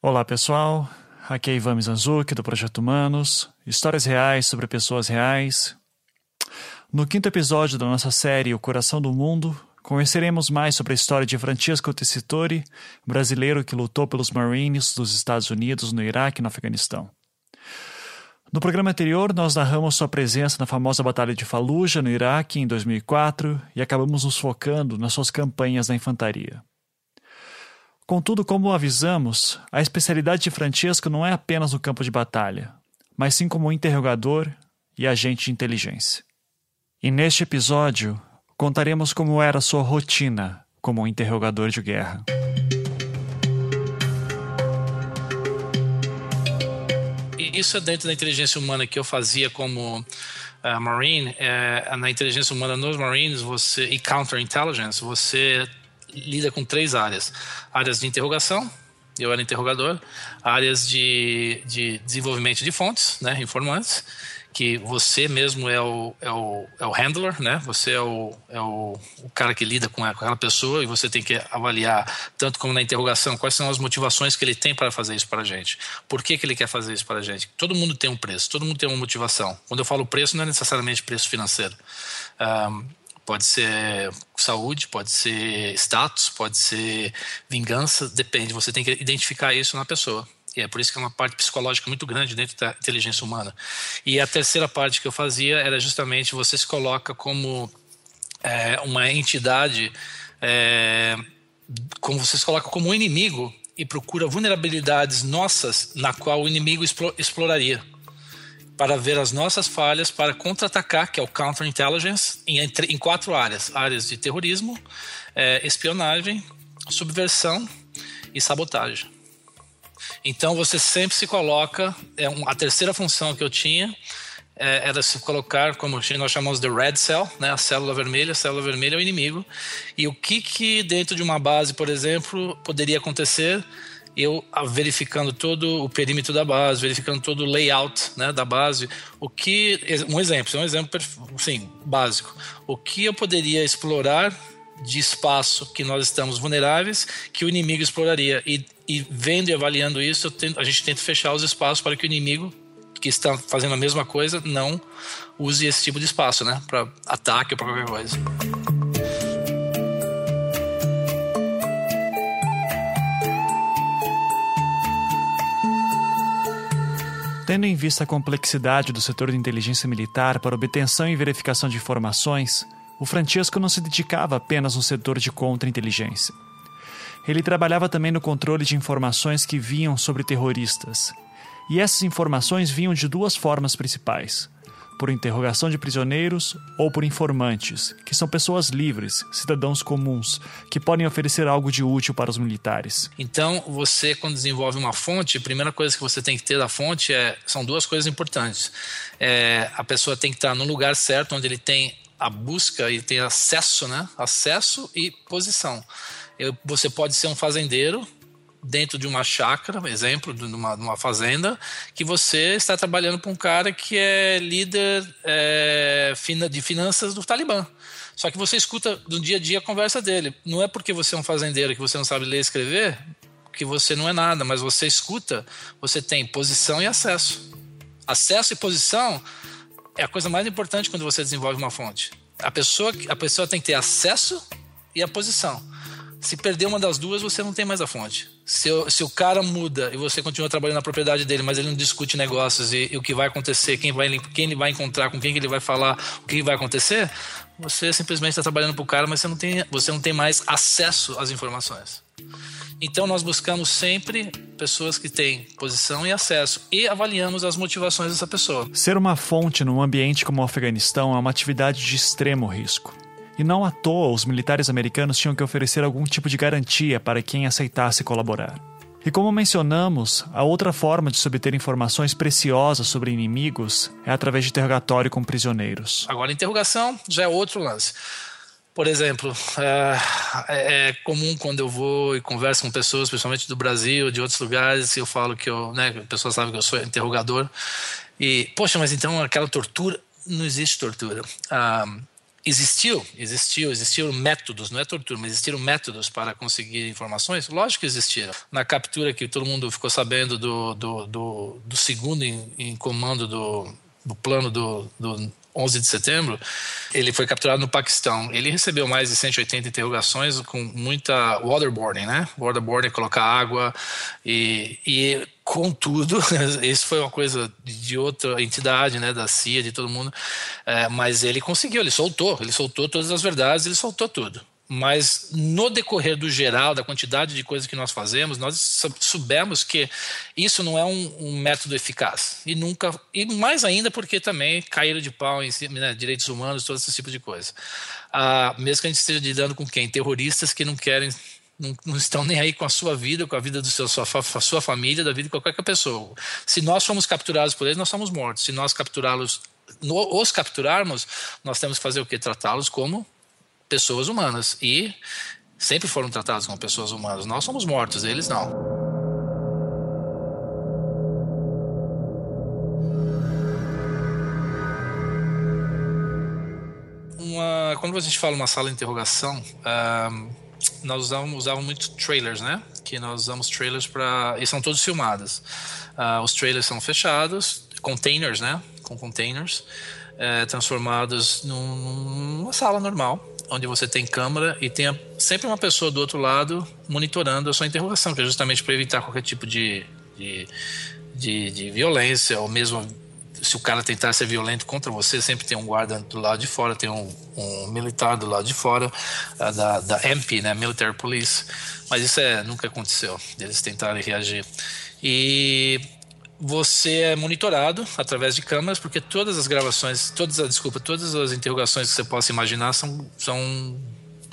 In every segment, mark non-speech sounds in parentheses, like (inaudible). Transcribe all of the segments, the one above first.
Olá pessoal, aqui é Ivan Mizanzuki do Projeto Humanos, histórias reais sobre pessoas reais. No quinto episódio da nossa série O Coração do Mundo, conheceremos mais sobre a história de Francesco Tessitori, brasileiro que lutou pelos Marines dos Estados Unidos no Iraque e no Afeganistão. No programa anterior, nós narramos sua presença na famosa Batalha de Fallujah, no Iraque, em 2004, e acabamos nos focando nas suas campanhas na infantaria. Contudo, como avisamos, a especialidade de Francesco não é apenas no campo de batalha, mas sim como interrogador e agente de inteligência. E neste episódio, contaremos como era sua rotina como interrogador de guerra. Isso é dentro da inteligência humana que eu fazia como uh, Marine. É, na inteligência humana nos Marines você, e counterintelligence, você lida com três áreas: áreas de interrogação, eu era interrogador, áreas de, de desenvolvimento de fontes, né, informantes, que você mesmo é o, é o, é o handler, né? Você é, o, é o, o cara que lida com aquela pessoa e você tem que avaliar, tanto como na interrogação, quais são as motivações que ele tem para fazer isso para a gente. Por que, que ele quer fazer isso para a gente? Todo mundo tem um preço, todo mundo tem uma motivação. Quando eu falo preço, não é necessariamente preço financeiro. Um, Pode ser saúde, pode ser status, pode ser vingança, depende. Você tem que identificar isso na pessoa. E é por isso que é uma parte psicológica muito grande dentro da inteligência humana. E a terceira parte que eu fazia era justamente você se coloca como é, uma entidade, é, como você se coloca como um inimigo e procura vulnerabilidades nossas na qual o inimigo exploraria para ver as nossas falhas, para contra-atacar, que é o counterintelligence, em, em quatro áreas: áreas de terrorismo, é, espionagem, subversão e sabotagem. Então você sempre se coloca, é um, a terceira função que eu tinha é, era se colocar, como nós chamamos de red cell, né, a célula vermelha, a célula vermelha é o inimigo. E o que que dentro de uma base, por exemplo, poderia acontecer eu verificando todo o perímetro da base, verificando todo o layout né, da base, o que um exemplo, um exemplo sim, básico, o que eu poderia explorar de espaço que nós estamos vulneráveis que o inimigo exploraria e, e vendo e avaliando isso tento, a gente tenta fechar os espaços para que o inimigo que está fazendo a mesma coisa não use esse tipo de espaço, né, para ataque ou para qualquer coisa. Tendo em vista a complexidade do setor de inteligência militar para obtenção e verificação de informações, o Francesco não se dedicava apenas no setor de contra-inteligência. Ele trabalhava também no controle de informações que vinham sobre terroristas. E essas informações vinham de duas formas principais: por interrogação de prisioneiros ou por informantes, que são pessoas livres, cidadãos comuns, que podem oferecer algo de útil para os militares. Então, você, quando desenvolve uma fonte, a primeira coisa que você tem que ter da fonte é, são duas coisas importantes. É, a pessoa tem que estar no lugar certo, onde ele tem a busca e tem acesso, né? Acesso e posição. Eu, você pode ser um fazendeiro dentro de uma chácara, exemplo, de uma, de uma fazenda, que você está trabalhando para um cara que é líder é, de finanças do Talibã. Só que você escuta do dia a dia a conversa dele. Não é porque você é um fazendeiro que você não sabe ler e escrever que você não é nada, mas você escuta, você tem posição e acesso. Acesso e posição é a coisa mais importante quando você desenvolve uma fonte. A pessoa, a pessoa tem que ter acesso e a posição. Se perder uma das duas, você não tem mais a fonte. Se, se, o cara muda e você continua trabalhando na propriedade dele, mas ele não discute negócios e, e, o que vai acontecer, quem, vai, quem ele vai encontrar, com quem ele vai falar, o que vai acontecer, você simplesmente está trabalhando para o cara, mas você não, tem, você não tem mais acesso às informações. Então nós buscamos sempre pessoas que têm posição e acesso e avaliamos as motivações dessa pessoa. Ser uma fonte num ambiente como o Afeganistão é uma atividade de extremo risco. E não à toa os militares americanos tinham que oferecer algum tipo de garantia para quem aceitasse colaborar. E como mencionamos, a outra forma de se obter informações preciosas sobre inimigos é através de interrogatório com prisioneiros. Agora, interrogação já é outro lance. Por exemplo, é, é, é, comum quando eu vou e converso com pessoas, principalmente do Brasil, de outros lugares, eu falo que eu, né, a pessoa sabe que eu sou interrogador. E, poxa, mas então aquela tortura, não existe tortura. Ah, existiu, existiu, existiram métodos, não é tortura, mas existiram métodos para conseguir informações? Lógico que existiram. Na captura que todo mundo ficou sabendo do, do, do, do segundo em, em, comando do, do plano do, do 11 de setembro, ele foi capturado no Paquistão. Ele recebeu mais de 180 interrogações com muita waterboarding, né? Waterboarding, colocar água e, e contudo, (laughs) isso foi uma coisa de outra entidade, né? Da CIA, de todo mundo. É, mas ele conseguiu, ele soltou, ele soltou todas as verdades, ele soltou tudo mas no decorrer do geral, da quantidade de coisas que nós fazemos, nós soubemos que isso não é um, um, método eficaz. E nunca, e mais ainda porque também caíram de pau em né, direitos humanos, todo esse tipo de coisa. Ah, mesmo que a gente esteja lidando com quem? Terroristas que não querem, não, não, estão nem aí com a sua vida, com a vida seu, sua, sua família, da vida de qualquer pessoa. Se nós formos capturados por eles, nós somos mortos. Se nós capturá-los, os capturarmos, nós temos que fazer o quê? Tratá-los como pessoas humanas e sempre foram tratados como pessoas humanas. Nós somos mortos, eles não. Uma, quando a gente fala uma sala de interrogação, nós usávamos, usávamos muito trailers, né? Que nós usamos trailers para. E são todos filmados. Uh, os trailers são fechados, containers, né? Com containers, uh, transformados num, numa sala normal onde você tem câmera e tem sempre uma pessoa do outro lado monitorando a sua interrogação, que é justamente para evitar qualquer tipo de, de, de, de, violência, ou mesmo se o cara tentar ser violento contra você, sempre tem um guarda do lado de fora, tem um, um militar do lado de fora, da, da MP, né, Military Police. Mas isso é, nunca aconteceu, eles tentarem reagir. E você é monitorado através de câmeras, porque todas as gravações, todas, desculpa, todas as interrogações que você possa imaginar são, são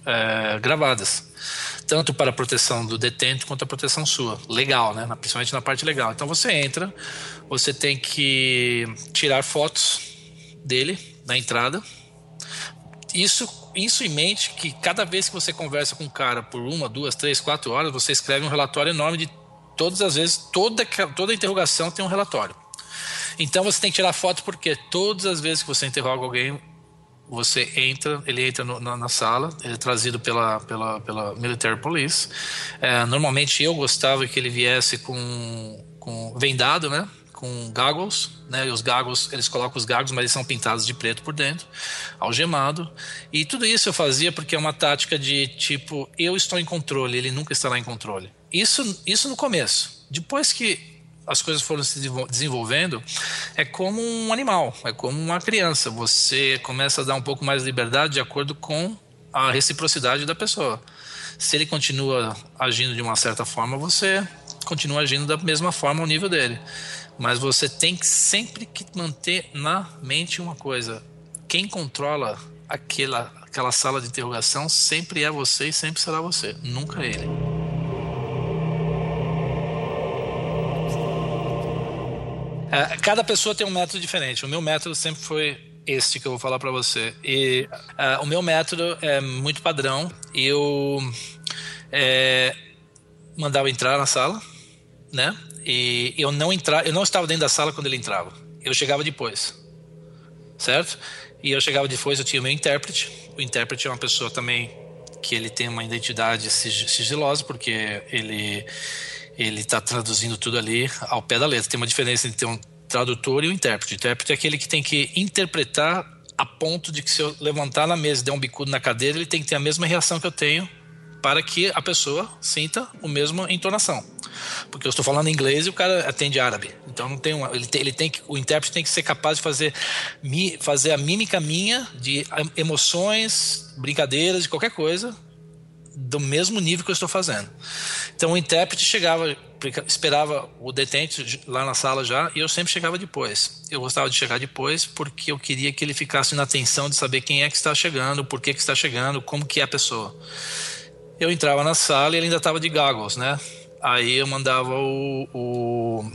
é, gravadas. Tanto para a proteção do detento quanto a proteção sua. Legal, né? Principalmente na parte legal. Então você entra, você tem que tirar fotos dele na entrada. Isso, isso em mente que cada vez que você conversa com um cara por uma, duas, três, quatro horas, você escreve um relatório enorme de todas as vezes, toda, toda interrogação tem um relatório. Então você tem que tirar foto porque todas as vezes que você interroga alguém, você entra, ele entra no, na, na, sala, ele é trazido pela, pela, pela Military Police. É, normalmente eu gostava que ele viesse com, com vendado, né? Com goggles, né? E os goggles, eles colocam os goggles, mas eles são pintados de preto por dentro, algemado. E tudo isso eu fazia porque é uma tática de tipo, eu estou em controle, ele nunca estará em controle. Isso, isso no começo. Depois que as coisas foram se desenvolvendo, é como um animal, é como uma criança. Você começa a dar um pouco mais de liberdade de acordo com a reciprocidade da pessoa. Se ele continua agindo de uma certa forma, você continua agindo da mesma forma ao nível dele. Mas você tem que sempre que manter na mente uma coisa: quem controla aquela, aquela sala de interrogação sempre é você e sempre será você, nunca ele. Cada pessoa tem um método diferente. O meu método sempre foi este que eu vou falar para você. E uh, o meu método é muito padrão. Eu é, mandava entrar na sala, né? E eu não entrar, eu não estava dentro da sala quando ele entrava. Eu chegava depois, certo? E eu chegava depois, eu tinha o meu intérprete. O intérprete é uma pessoa também que ele tem uma identidade sigilosa, porque ele ele está traduzindo tudo ali ao pé da letra. Tem uma diferença entre um tradutor e um intérprete. O intérprete é aquele que tem que interpretar a ponto de que se eu levantar na mesa e der um bicudo na cadeira, ele tem que ter a mesma reação que eu tenho para que a pessoa sinta a mesma entonação. Porque eu estou falando inglês e o cara atende árabe. Então não tem uma, ele tem, ele tem que, o intérprete tem que ser capaz de fazer, fazer a mímica minha de emoções, brincadeiras, de qualquer coisa, do mesmo nível que eu estou fazendo. Então o intérprete chegava, esperava o detente lá na sala já, e eu sempre chegava depois. Eu gostava de chegar depois porque eu queria que ele ficasse na atenção de saber quem é que está chegando, por que, que está chegando, como que é a pessoa. Eu entrava na sala e ele ainda estava de goggles, né? Aí eu mandava o, o,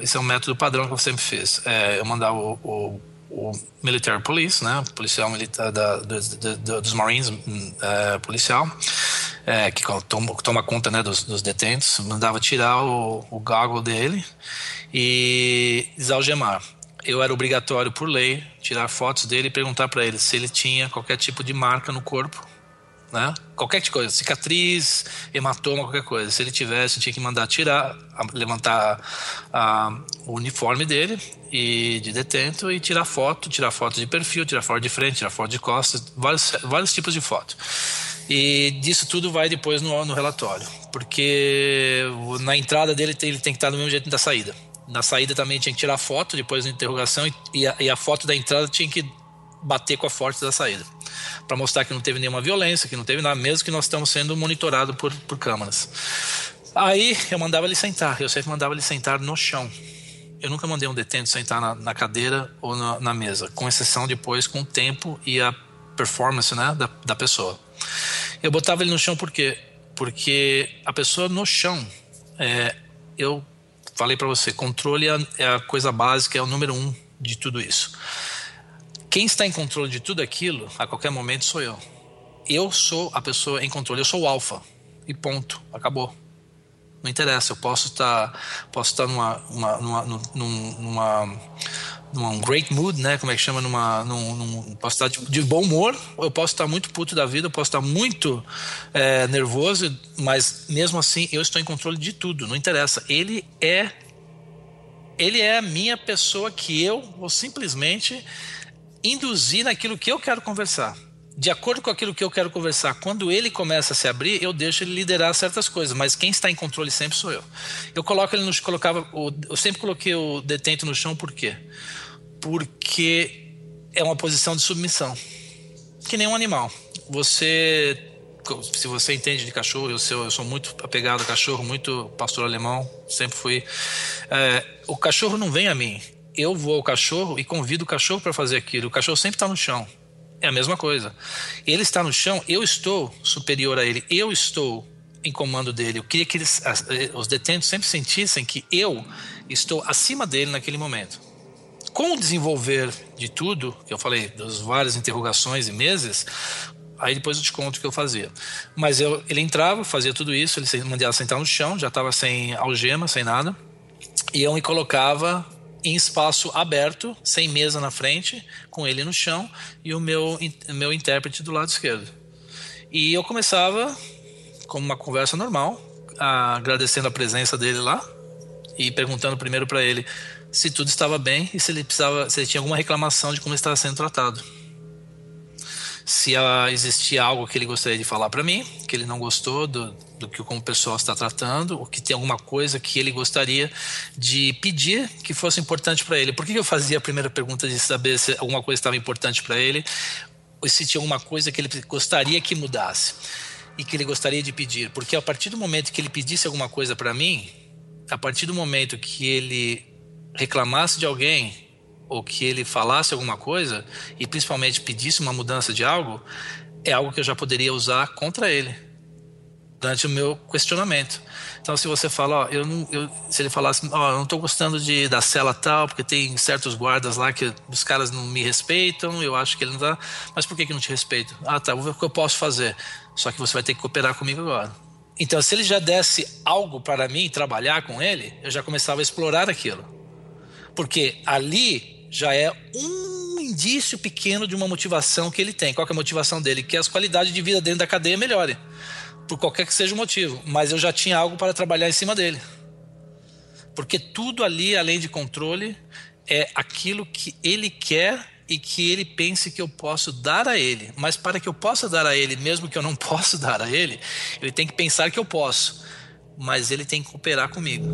Esse é um método padrão que eu sempre fiz. É, eu mandava o, o o Military Police, né, policial militar da, dos Marines, é, policial, é, que toma, toma, conta né, dos, dos, detentos, mandava tirar o, o dele e desalgemar. eu era obrigatório por lei tirar fotos dele e perguntar para ele se ele tinha qualquer tipo de marca no corpo, né? Qualquer coisa, cicatriz, hematoma, qualquer coisa. Se ele tivesse, tinha que mandar tirar, levantar a, o uniforme dele e de detento e tirar foto, tirar foto de perfil, tirar foto de frente, tirar foto de costas, vários, vários tipos de foto. E disso tudo vai depois no, no relatório, porque na entrada dele ele tem que estar do mesmo jeito da saída. Na saída também tinha que tirar foto depois da interrogação e a, e a foto da entrada tinha que bater com a foto da saída para mostrar que não teve nenhuma violência, que não teve nada, mesmo que nós estamos sendo monitorados por, por câmeras. Aí eu mandava ele sentar, eu sempre mandava ele sentar no chão. Eu nunca mandei um detento sentar na, na cadeira ou na, na, mesa, com exceção depois com o tempo e a performance né, da, da pessoa. Eu botava ele no chão por quê? Porque a pessoa no chão, é, eu falei para você, controle é, é a coisa básica, é o número um de tudo isso. Quem está em controle de tudo aquilo, a qualquer momento, sou eu. Eu sou a pessoa em controle, eu sou o alfa. E ponto, acabou. Não interessa, eu posso estar, tá, posso tá numa, uma, numa, numa, numa, great mood, né? Como é que chama? Numa, num, num posso estar de, de, bom humor, eu posso estar muito puto da vida, eu posso estar muito é, nervoso, mas mesmo assim eu estou em controle de tudo. Não interessa. Ele é, ele é a minha pessoa que eu vou simplesmente induzir naquilo que eu quero conversar. De acordo com aquilo que eu quero conversar, quando ele começa a se abrir, eu deixo ele liderar certas coisas, mas quem está em controle sempre sou eu. Eu coloco ele no colocava, eu sempre coloquei o detento no chão por quê? Porque é uma posição de submissão. Que nem um animal. Você se você entende de cachorro, eu sou, eu sou muito apegado a cachorro, muito pastor alemão, sempre fui. É, o cachorro não vem a mim, eu vou ao cachorro e convido o cachorro para fazer aquilo. O cachorro sempre está no chão. É a mesma coisa. Ele está no chão, eu estou superior a ele, eu estou em comando dele. Eu queria que eles, os detentos sempre sentissem que eu estou acima dele naquele momento. Com o desenvolver de tudo, que eu falei, das várias interrogações e meses, aí depois eu te conto o que eu fazia. Mas eu, ele entrava, fazia tudo isso, ele mandava sentar no chão, já estava sem algema, sem nada, e eu me colocava em espaço aberto, sem mesa na frente, com ele no chão e o meu, meu intérprete do lado esquerdo. E eu começava com uma conversa normal, agradecendo a presença dele lá e perguntando primeiro para ele se tudo estava bem e se ele precisava, se ele tinha alguma reclamação de como estava sendo tratado se existia algo que ele gostaria de falar para mim, que ele não gostou do, do que como o pessoal está tratando, ou que tem alguma coisa que ele gostaria de pedir que fosse importante para ele. Por que eu fazia a primeira pergunta de saber se alguma coisa estava importante para ele, ou se tinha alguma coisa que ele gostaria que mudasse e que ele gostaria de pedir? Porque a partir do momento que ele pedisse alguma coisa para mim, a partir do momento que ele reclamasse de alguém, ou que ele falasse alguma coisa e principalmente pedisse uma mudança de algo, é algo que eu já poderia usar contra ele durante o meu questionamento. Então, se você fala, ó, eu não, eu, se ele falasse, ó, eu não estou gostando de da cela tal, porque tem certos guardas lá que os caras não me respeitam, eu acho que ele não dá, mas por que que não te respeito? Ah, tá, vou ver o que eu posso fazer. Só que você vai ter que cooperar comigo agora. Então, se ele já desse algo para mim trabalhar com ele, eu já começava a explorar aquilo. Porque ali já é um indício pequeno de uma motivação que ele tem. Qual é a motivação dele? Que as qualidades de vida dentro da cadeia melhorem, por qualquer que seja o motivo. Mas eu já tinha algo para trabalhar em cima dele. Porque tudo ali, além de controle, é aquilo que ele quer e que ele pense que eu posso dar a ele. Mas para que eu possa dar a ele, mesmo que eu não (laughs) possa dar a ele, ele tem que pensar que eu posso. Mas ele tem que cooperar comigo.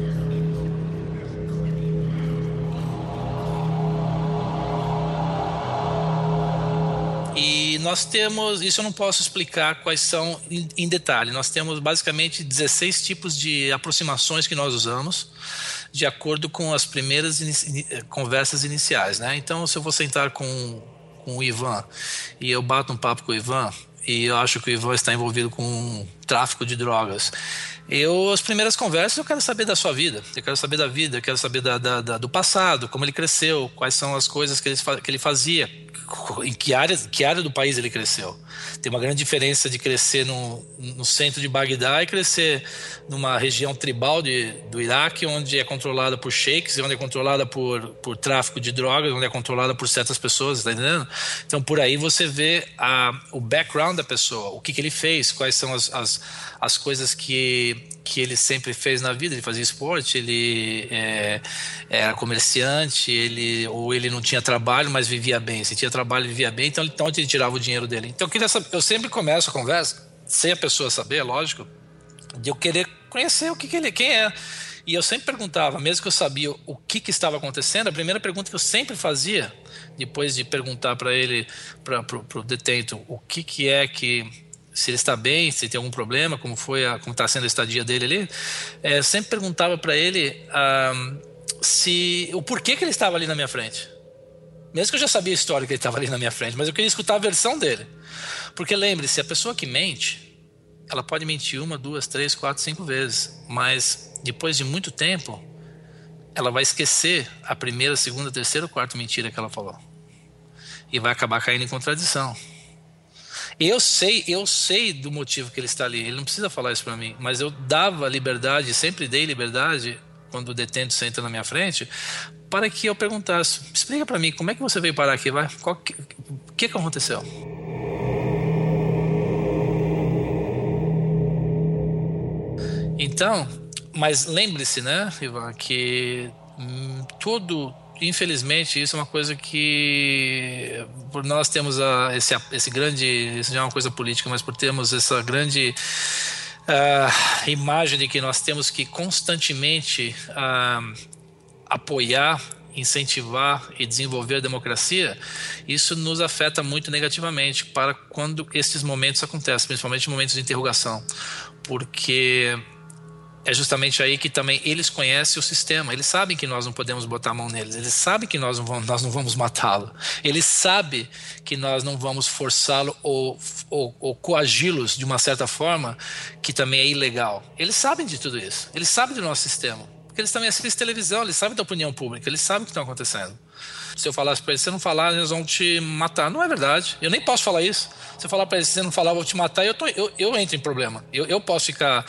E nós temos, isso eu não posso explicar quais são em, em, detalhe. Nós temos basicamente 16 tipos de aproximações que nós usamos, de acordo com as primeiras inici conversas iniciais. Né? Então, se eu vou sentar com, com o Ivan e eu bato um papo com o Ivan, e eu acho que o Ivan está envolvido com tráfico de drogas, Eu, as primeiras conversas, eu quero saber da sua vida, eu quero saber da vida, eu quero saber da, da, da, do passado, como ele cresceu, quais são as coisas que ele, que ele fazia, em que área, que área do país ele cresceu. Tem uma grande diferença de crescer no, no centro de Bagdá e crescer numa região tribal de, do Iraque, onde é controlada por sheiks, onde é controlada por, por tráfico de drogas, onde é controlada por certas pessoas, tá entendendo? Então por aí você vê a, o background da pessoa, o que, que ele fez, quais são as, as, as coisas que, que ele sempre fez na vida. Ele fazia esporte, ele é, era comerciante, ele ou ele não tinha trabalho, mas vivia bem. Se tinha trabalho, vivia bem. Então, então ele tirava o dinheiro dele? Então eu saber, eu sempre começo a conversa sem a pessoa saber, lógico, de eu querer conhecer o que, que ele, quem é. E eu sempre perguntava, mesmo que eu sabia o que, que estava acontecendo, a primeira pergunta que eu sempre fazia, depois de perguntar para ele, para o detento, o que, que é que se ele está bem, se tem algum problema, como foi, a, como está sendo a estadia dele ali, é, sempre perguntava para ele ah, se o porquê que ele estava ali na minha frente. Mesmo que eu já sabia a história que ele estava ali na minha frente, mas eu queria escutar a versão dele. Porque lembre-se, a pessoa que mente, ela pode mentir uma, duas, três, quatro, cinco vezes, mas depois de muito tempo, ela vai esquecer a primeira, segunda, terceira quarta mentira que ela falou. E vai acabar caindo em contradição. Eu sei, eu sei do motivo que ele está ali. Ele não precisa falar isso para mim, mas eu dava liberdade, sempre dei liberdade quando o detento senta na minha frente, para que eu perguntasse: explica para mim como é que você veio parar aqui, vai? O que, que, que aconteceu? Então, mas lembre-se, né, Ivan, que hum, todo, infelizmente, isso é uma coisa que por nós temos a, esse, esse grande, isso não é uma coisa política, mas por termos essa grande uh, imagem de que nós temos que constantemente uh, apoiar incentivar e desenvolver a democracia, isso nos afeta muito negativamente para quando esses momentos acontecem, principalmente momentos de interrogação, porque é justamente aí que também eles conhecem o sistema. Eles sabem que nós não podemos botar a mão neles. Eles sabem que nós não vamos, nós não vamos matá-lo. Eles sabem que nós não vamos forçá-lo ou, ou, ou coagi-los de uma certa forma que também é ilegal. Eles sabem de tudo isso. Eles sabem do nosso sistema. Porque eles também assistem televisão, eles sabem da opinião pública, eles sabem o que está acontecendo. Se eu falasse para eles, se você não falar, eles vão te matar. Não é verdade. Eu nem posso falar isso. Se eu falar para eles, se você não falar, eu vou te matar, eu, tô, eu, eu entro em problema. Eu, eu posso ficar,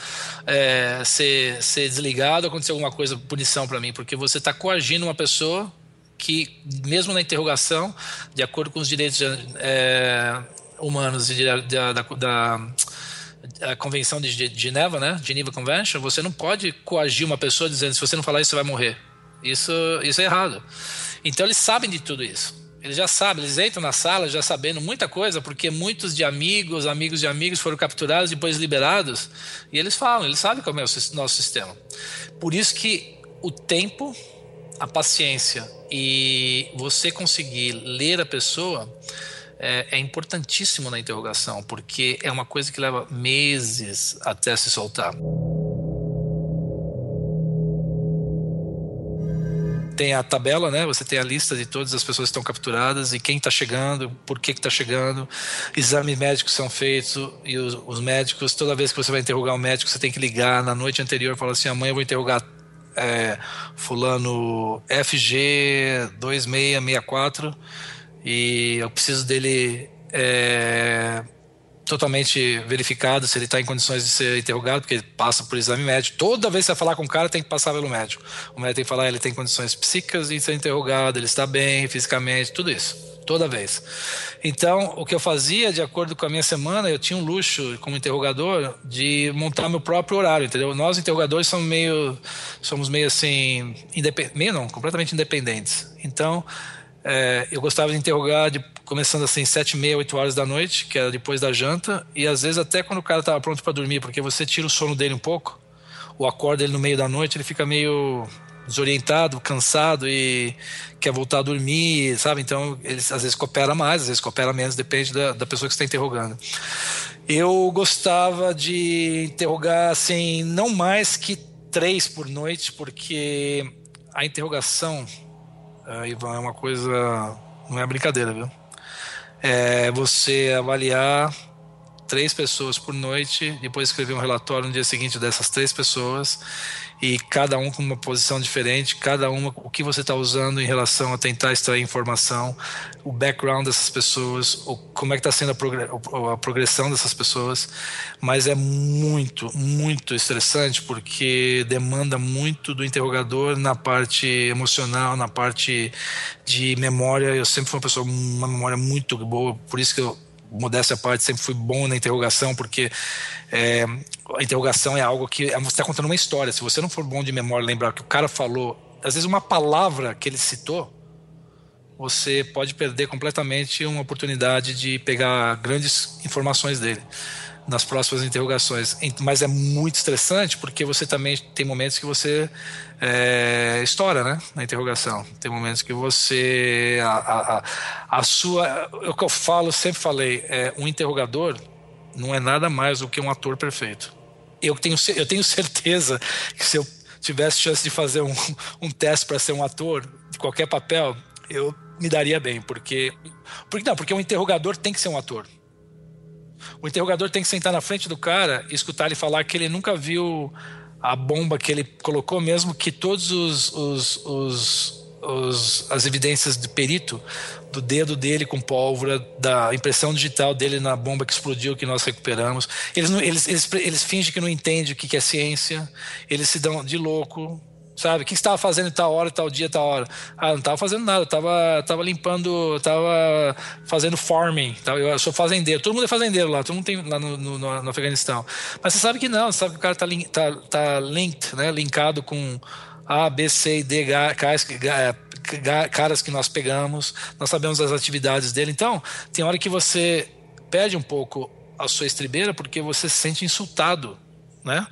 é, ser, ser desligado, acontecer alguma coisa, punição para mim, porque você está coagindo uma pessoa que, mesmo na interrogação, de acordo com os direitos é, humanos e da, da, da a Convenção de Geneva, né? Geneva Convention, você não pode coagir uma pessoa dizendo se você não falar isso você vai morrer. Isso, isso é errado. Então eles sabem de tudo isso. Eles já sabem, eles entram na sala já sabendo muita coisa, porque muitos de amigos, amigos de amigos foram capturados depois liberados. E eles falam, eles sabem como é o nosso sistema. Por isso que o tempo, a paciência e você conseguir ler a pessoa é, é, importantíssimo na interrogação, porque é uma coisa que leva meses até se soltar. Tem a tabela, né? Você tem a lista de todas as pessoas que estão capturadas e quem está chegando, por que está chegando. Exames médicos são feitos e os, os, médicos, toda vez que você vai interrogar um médico, você tem que ligar na noite anterior e falar assim: amanhã eu vou interrogar é, Fulano FG 2664 e eu preciso dele é, totalmente verificado se ele está em condições de ser interrogado, porque ele passa por exame médico. Toda vez que você falar com o cara, tem que passar pelo médico. O médico tem que falar, ele tem condições psíquicas de ser interrogado, ele está bem fisicamente, tudo isso. Toda vez. Então, o que eu fazia, de acordo com a minha semana, eu tinha um luxo como interrogador de montar meu próprio horário, entendeu? Nós interrogadores somos meio, somos meio assim, meio não, completamente independentes. Então, é, eu gostava de interrogar de, começando assim sete e meia, oito horas da noite, que era depois da janta, e às vezes até quando o cara estava pronto para dormir, porque você tira o sono dele um pouco, ou acorda ele no meio da noite, ele fica meio desorientado, cansado e quer voltar a dormir, sabe? Então ele às vezes coopera mais, às vezes coopera menos, depende da, da pessoa que está interrogando. Eu gostava de interrogar assim, não mais que três por noite, porque a interrogação uh, Ivan, é uma coisa. Não é brincadeira, viu? É você avaliar três pessoas por noite, depois escrever um relatório no dia seguinte dessas três pessoas e cada um com uma posição diferente, cada uma o que você está usando em relação a tentar extrair informação, o background dessas pessoas, o, como é que está sendo a, progressão dessas pessoas, mas é muito, muito estressante porque demanda muito do interrogador na parte emocional, na parte de memória. Eu sempre fui uma pessoa uma memória muito boa, por isso que eu modéstia à parte, sempre fui bom na interrogação, porque é, a interrogação é algo que você está contando uma história. Se você não for bom de memória, lembrar que o cara falou, às vezes uma palavra que ele citou, você pode perder completamente uma oportunidade de pegar grandes informações dele nas próximas interrogações. Mas é muito estressante porque você também tem momentos que você é, estoura, né? Na interrogação. Tem momentos que você. A, a, a sua. É o que eu falo, sempre falei, é, um interrogador não é nada mais do que um ator perfeito. Eu tenho, eu tenho (laughs) certeza que se eu tivesse chance de fazer um, um teste para ser um ator de qualquer papel, eu me daria bem, porque, porque não, porque um interrogador tem que ser um ator. O interrogador tem que sentar na frente do cara e escutar ele falar que ele nunca viu a bomba que ele colocou, mesmo que todos os, os, os, os, as evidências de perito do dedo dele com pólvora, da impressão digital dele na bomba que explodiu que nós recuperamos. Eles, eles, eles, eles fingem que não entendem o que é ciência, eles se dão de louco, Sabe? O que estava fazendo tal hora, tal dia, tal hora? Ah, não estava fazendo nada, estava tava limpando, estava fazendo farming. Tava, eu sou fazendeiro, todo mundo é fazendeiro lá, todo mundo tem lá no, no, no Afeganistão. Mas você sabe que não, você sabe que o cara está tá, tá linked, né? linkado com A, B, C e D caras, caras que nós pegamos, nós sabemos as atividades dele. Então, tem hora que você perde um pouco a sua estribeira porque você se sente insultado, né?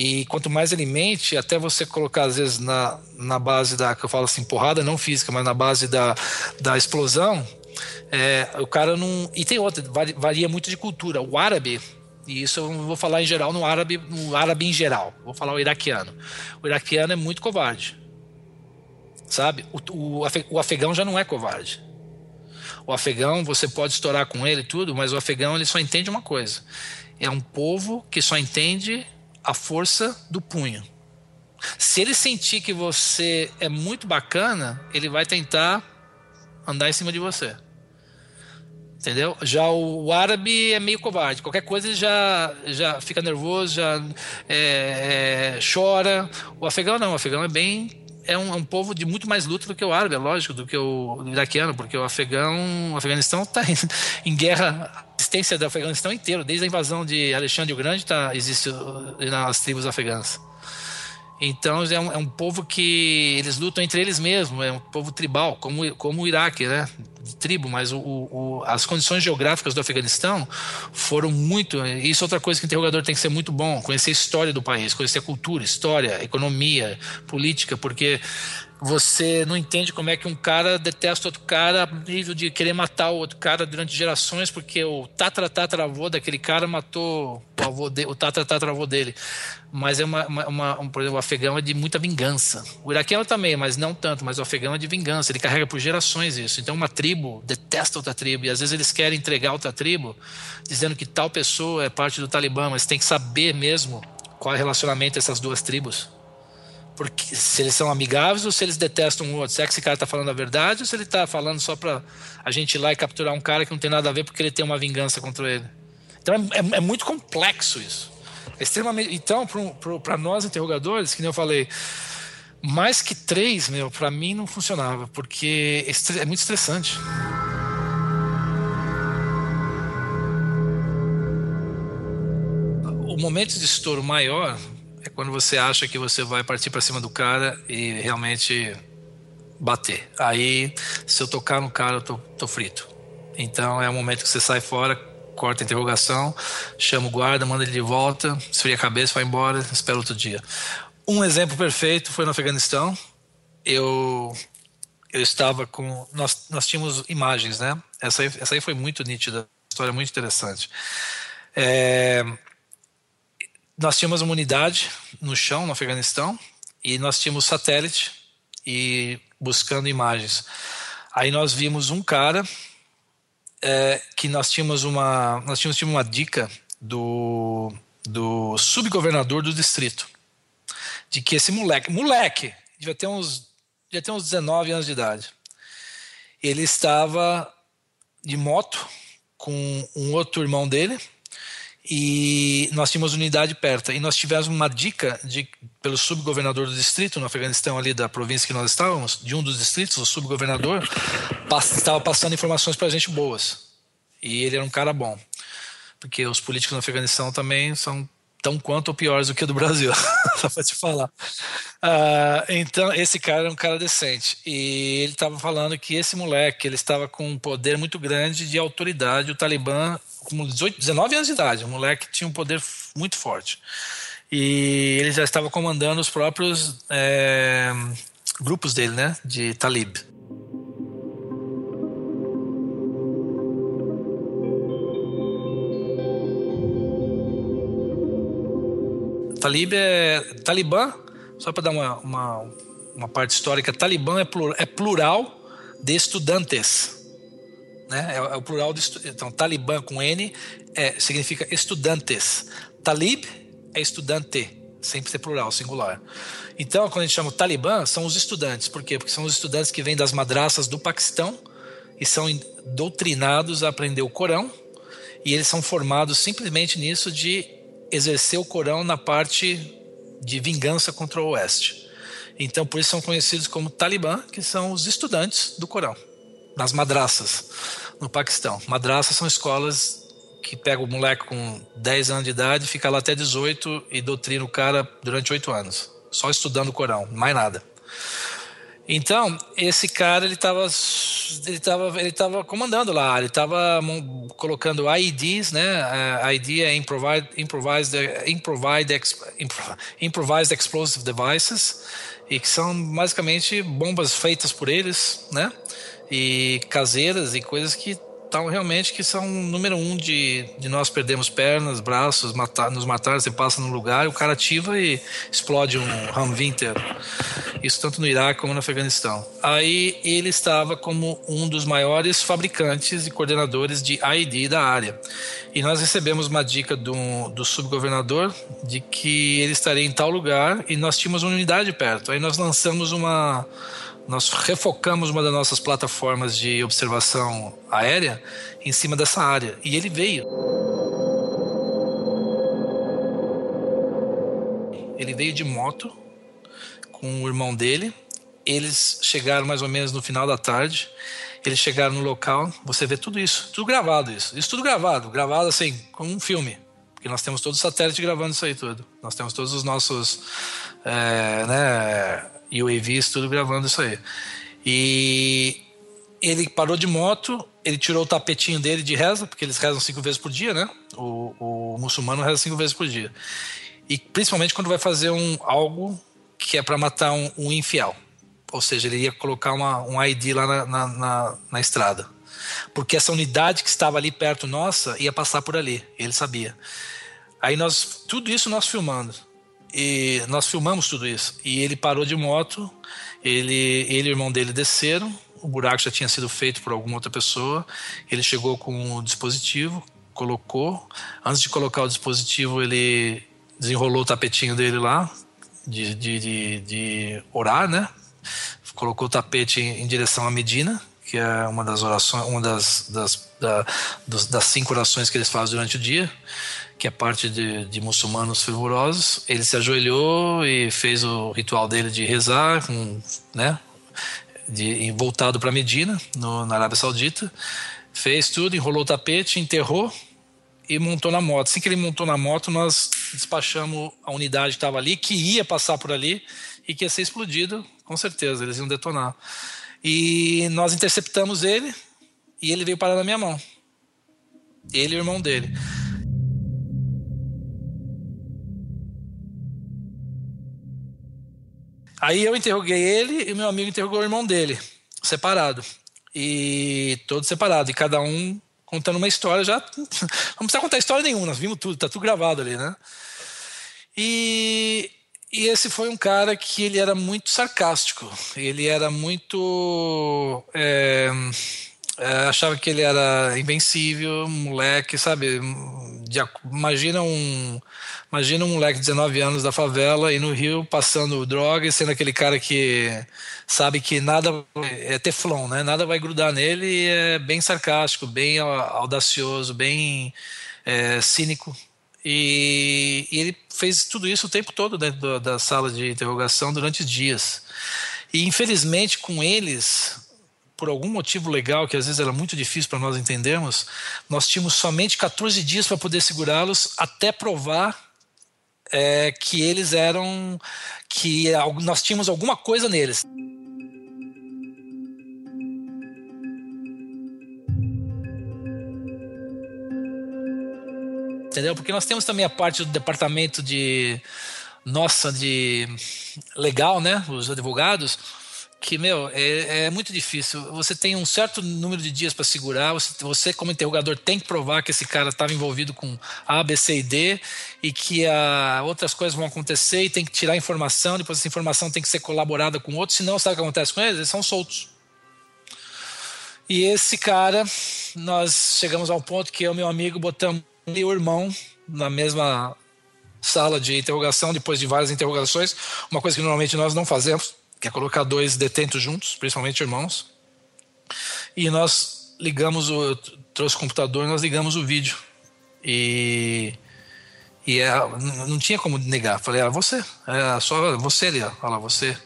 E quanto mais ele mente, até você colocar, às vezes, na, na base da, que eu falo assim, porrada não física, mas na base da, da explosão, é, o cara não. E tem outra, varia muito de cultura. O árabe, e isso eu vou falar em geral no árabe, no árabe em geral, vou falar o iraquiano. O iraquiano é muito covarde. Sabe? O, o, o afegão já não é covarde. O afegão, você pode estourar com ele tudo, mas o afegão ele só entende uma coisa. É um povo que só entende a força do punho. Se ele sentir que você é muito bacana, ele vai tentar andar em cima de você. Entendeu? Já o, árabe é meio covarde. Qualquer coisa ele já, já fica nervoso, já é, é, chora. O afegão não. O afegão é bem. É um, é um, povo de muito mais luta do que o árabe, é lógico, do que o iraquiano, porque o afegão, o Afeganistão está em, guerra existência do Afeganistão inteiro, desde a invasão de Alexandre o Grande, tá, existe nas tribos afegãs. Então é um, é um, povo que eles lutam entre eles mesmos, é um povo tribal, como, como o Iraque, né? De tribo, mas o, o, as condições geográficas do Afeganistão foram muito. Isso é outra coisa que o interrogador tem que ser muito bom: conhecer a história do país, conhecer a cultura, história, economia, política, porque você não entende como é que um cara detesta outro cara a nível de querer matar o outro cara durante gerações, porque o tatra-tatra-avô daquele cara matou o, avô de, o tatra-tatra-avô dele. Mas é uma, uma, uma, um, por exemplo, o afegão é de muita vingança. O iraquiano também, mas não tanto, mas o afegão é de vingança. Ele carrega por gerações isso. Então uma tribo detesta outra tribo e às vezes eles querem entregar outra tribo dizendo que tal pessoa é parte do Talibã, mas tem que saber mesmo qual é o relacionamento dessas duas tribos porque se eles são amigáveis ou se eles detestam o outro. Se é que esse cara está falando a verdade ou se ele está falando só para a gente ir lá e capturar um cara que não tem nada a ver porque ele tem uma vingança contra ele. Então é, é, é muito complexo isso. É extremamente. Então, para nós interrogadores, que nem eu falei, mais que três, meu, para mim não funcionava, porque é muito estressante. O momento de estouro maior é quando você acha que você vai partir para cima do cara e realmente bater. Aí, se eu tocar no cara, eu tô, tô frito. Então é o momento que você sai fora, corta a interrogação, chama o guarda, manda ele de volta, esfria a cabeça, vai embora, espera outro dia. Um exemplo perfeito foi no Afeganistão. Eu eu estava com nós nós tínhamos imagens, né? Essa aí, essa aí foi muito nítida, história muito interessante. É, nós tínhamos uma unidade no chão, no Afeganistão, e nós tínhamos satélite e buscando imagens. Aí nós vimos um cara é, que nós tínhamos uma nós tínhamos uma dica do do subgovernador do distrito de que esse moleque moleque devia ter uns devia ter uns 19 anos de idade ele estava de moto com um outro irmão dele e nós tínhamos unidade perto. E nós tivemos uma dica de pelo subgovernador do distrito no Afeganistão ali da província que nós estávamos de um dos distritos o subgovernador estava passando informações para a gente boas. E ele era um cara bom. Porque os políticos no Afeganistão também são tão quanto ou piores do que o do Brasil. (laughs) Só para te falar. Uh, então esse cara era um cara decente. E ele estava falando que esse moleque ele estava com um poder muito grande de autoridade. O Talibã com 18, 19 anos de idade. O moleque tinha um poder muito forte. E ele já estava comandando os próprios é, grupos dele, né? De Talib. Talib é. Talibã, só para dar uma, uma, uma, parte histórica, Talibã é é plural de estudantes né? É, é o plural de então Talibã com N é, significa estudantes. Talib é estudante, sempre ser plural, singular. Então, quando a gente chama Talibã, são os estudantes. Por quê? Porque são os estudantes que vêm das madraças do Paquistão e são doutrinados a aprender o Corão. E eles são formados simplesmente nisso de exercer o Corão na parte de vingança contra o Oeste. Então, por isso são conhecidos como Talibã, que são os estudantes do Corão nas madraças no Paquistão. Madraças são escolas que pegam o moleque com 10 anos de idade, fica lá até 18 e doutrina o cara durante 8 anos, só estudando o Corão, mais nada. Então, esse cara ele estava ele tava, ele tava comandando lá, ele estava colocando IEDs, né? A ID é improvised, improvised, improvised, improvised explosive devices, e que são basicamente bombas feitas por eles, né? E caseiras e coisas que estão realmente que são número um de, de nós perdemos pernas, braços, matar, nos matar, você passa num lugar, o cara ativa e explode um Humvee inteiro. Isso tanto no Iraque como no Afeganistão. Aí ele estava como um dos maiores fabricantes e coordenadores de ID da área. E nós recebemos uma dica do, do subgovernador de que ele estaria em tal lugar e nós tínhamos uma unidade perto. Aí nós lançamos uma nós refocamos uma das nossas plataformas de observação aérea em cima dessa área. E ele veio. Ele veio de moto com o irmão dele. Eles chegaram mais ou menos no final da tarde. Eles chegaram no local. Você vê tudo isso, tudo gravado isso. Isso tudo gravado, gravado assim, como um filme. Porque nós temos todo o satélite gravando isso aí tudo. Nós temos todos os nossos é, né, e o UAVs, tudo gravando isso aí. E ele parou de moto, ele tirou o tapetinho dele de reza, porque eles rezam cinco vezes por dia, né? O, o muçulmano reza cinco vezes por dia. E principalmente quando vai fazer um algo que é para matar um, um, infiel. Ou seja, ele ia colocar uma, um ID lá na, na, na, na estrada. Porque essa unidade que estava ali perto nossa ia passar por ali. Ele sabia. Aí nós, tudo isso nós filmando. E nós filmamos tudo isso. E ele parou de moto, ele, ele e o irmão dele desceram, o buraco já tinha sido feito por alguma outra pessoa. Ele chegou com o dispositivo, colocou. Antes de colocar o dispositivo, ele desenrolou o tapetinho dele lá, de, de, de, de orar, né? Colocou o tapete em, em, direção à Medina, que é uma das orações, uma das, das, da, das cinco orações que eles fazem durante o dia que é parte de, de, muçulmanos fervorosos. Ele se ajoelhou e fez o ritual dele de rezar, com, né, de, voltado para Medina, no, na Arábia Saudita. Fez tudo, enrolou o tapete, enterrou e montou na moto. Assim que ele montou na moto, nós despachamos a unidade que estava ali, que ia passar por ali e que ia ser explodido, com certeza, eles iam detonar. E nós interceptamos ele e ele veio parar na minha mão. Ele e o irmão dele. Aí eu interroguei ele e meu amigo interrogou o irmão dele, separado. E todos separados. E cada um contando uma história já. (laughs) Não precisa contar história nenhuma, nós vimos tudo, tá tudo gravado ali, né? E, e esse foi um cara que ele era muito sarcástico. Ele era muito. É, achava que ele era invencível, moleque, sabe? De, imagina um imagina um moleque de 19 anos da favela e no Rio passando droga e sendo aquele cara que sabe que nada é teflon, né? Nada vai grudar nele e é bem sarcástico, bem audacioso, bem é, cínico. E, e, ele fez tudo isso o tempo todo dentro da sala de interrogação durante dias. E infelizmente com eles por algum motivo legal que às vezes era muito difícil para nós entendermos, nós tínhamos somente 14 dias para poder segurá-los até provar é, que eles eram. que nós tínhamos alguma coisa neles. Entendeu? Porque nós temos também a parte do departamento de. nossa, de. legal, né? Os advogados que, meu, é, é, muito difícil. Você tem um certo número de dias para segurar, você, você, como interrogador, tem que provar que esse cara estava envolvido com A, B, C e D e que a, outras coisas vão acontecer e tem que tirar informação, depois essa informação tem que ser colaborada com outros, senão sabe o que acontece com eles? Eles são soltos. E esse cara, nós chegamos ao ponto que eu e meu amigo botamos o irmão na mesma sala de interrogação, depois de várias interrogações, uma coisa que normalmente nós não fazemos que colocar dois detentos juntos, principalmente irmãos. E nós ligamos o. Trouxe o computador nós ligamos o vídeo. E. E é, não tinha como negar. Falei, ah, você. É só você ali, ó. Você.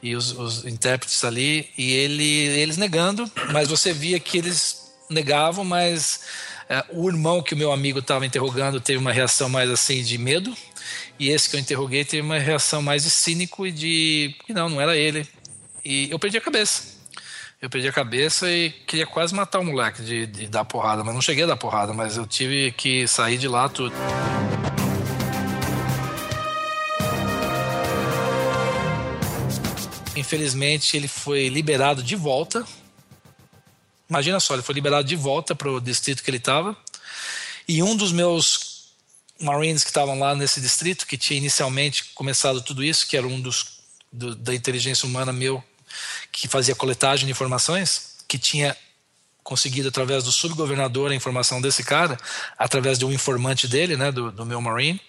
E os, os intérpretes ali. E ele, eles negando, mas você via que eles negavam, mas é, o irmão que o meu amigo estava interrogando teve uma reação mais assim de medo e esse que eu interroguei teve uma reação mais de cínico e de que não, não era ele. E eu perdi a cabeça. Eu perdi a cabeça e queria quase matar o moleque de, de dar porrada, mas não cheguei a dar porrada, mas eu tive que sair de lá tudo. Infelizmente, ele foi liberado de volta. Imagina só, ele foi liberado de volta para o distrito que ele estava. E um dos meus Marines que estavam lá nesse distrito, que tinha inicialmente começado tudo isso, que era um dos do, da inteligência humana meu, que fazia coletagem de informações, que tinha conseguido através do subgovernador a informação desse cara, através de um informante dele, né, do, do meu Marine,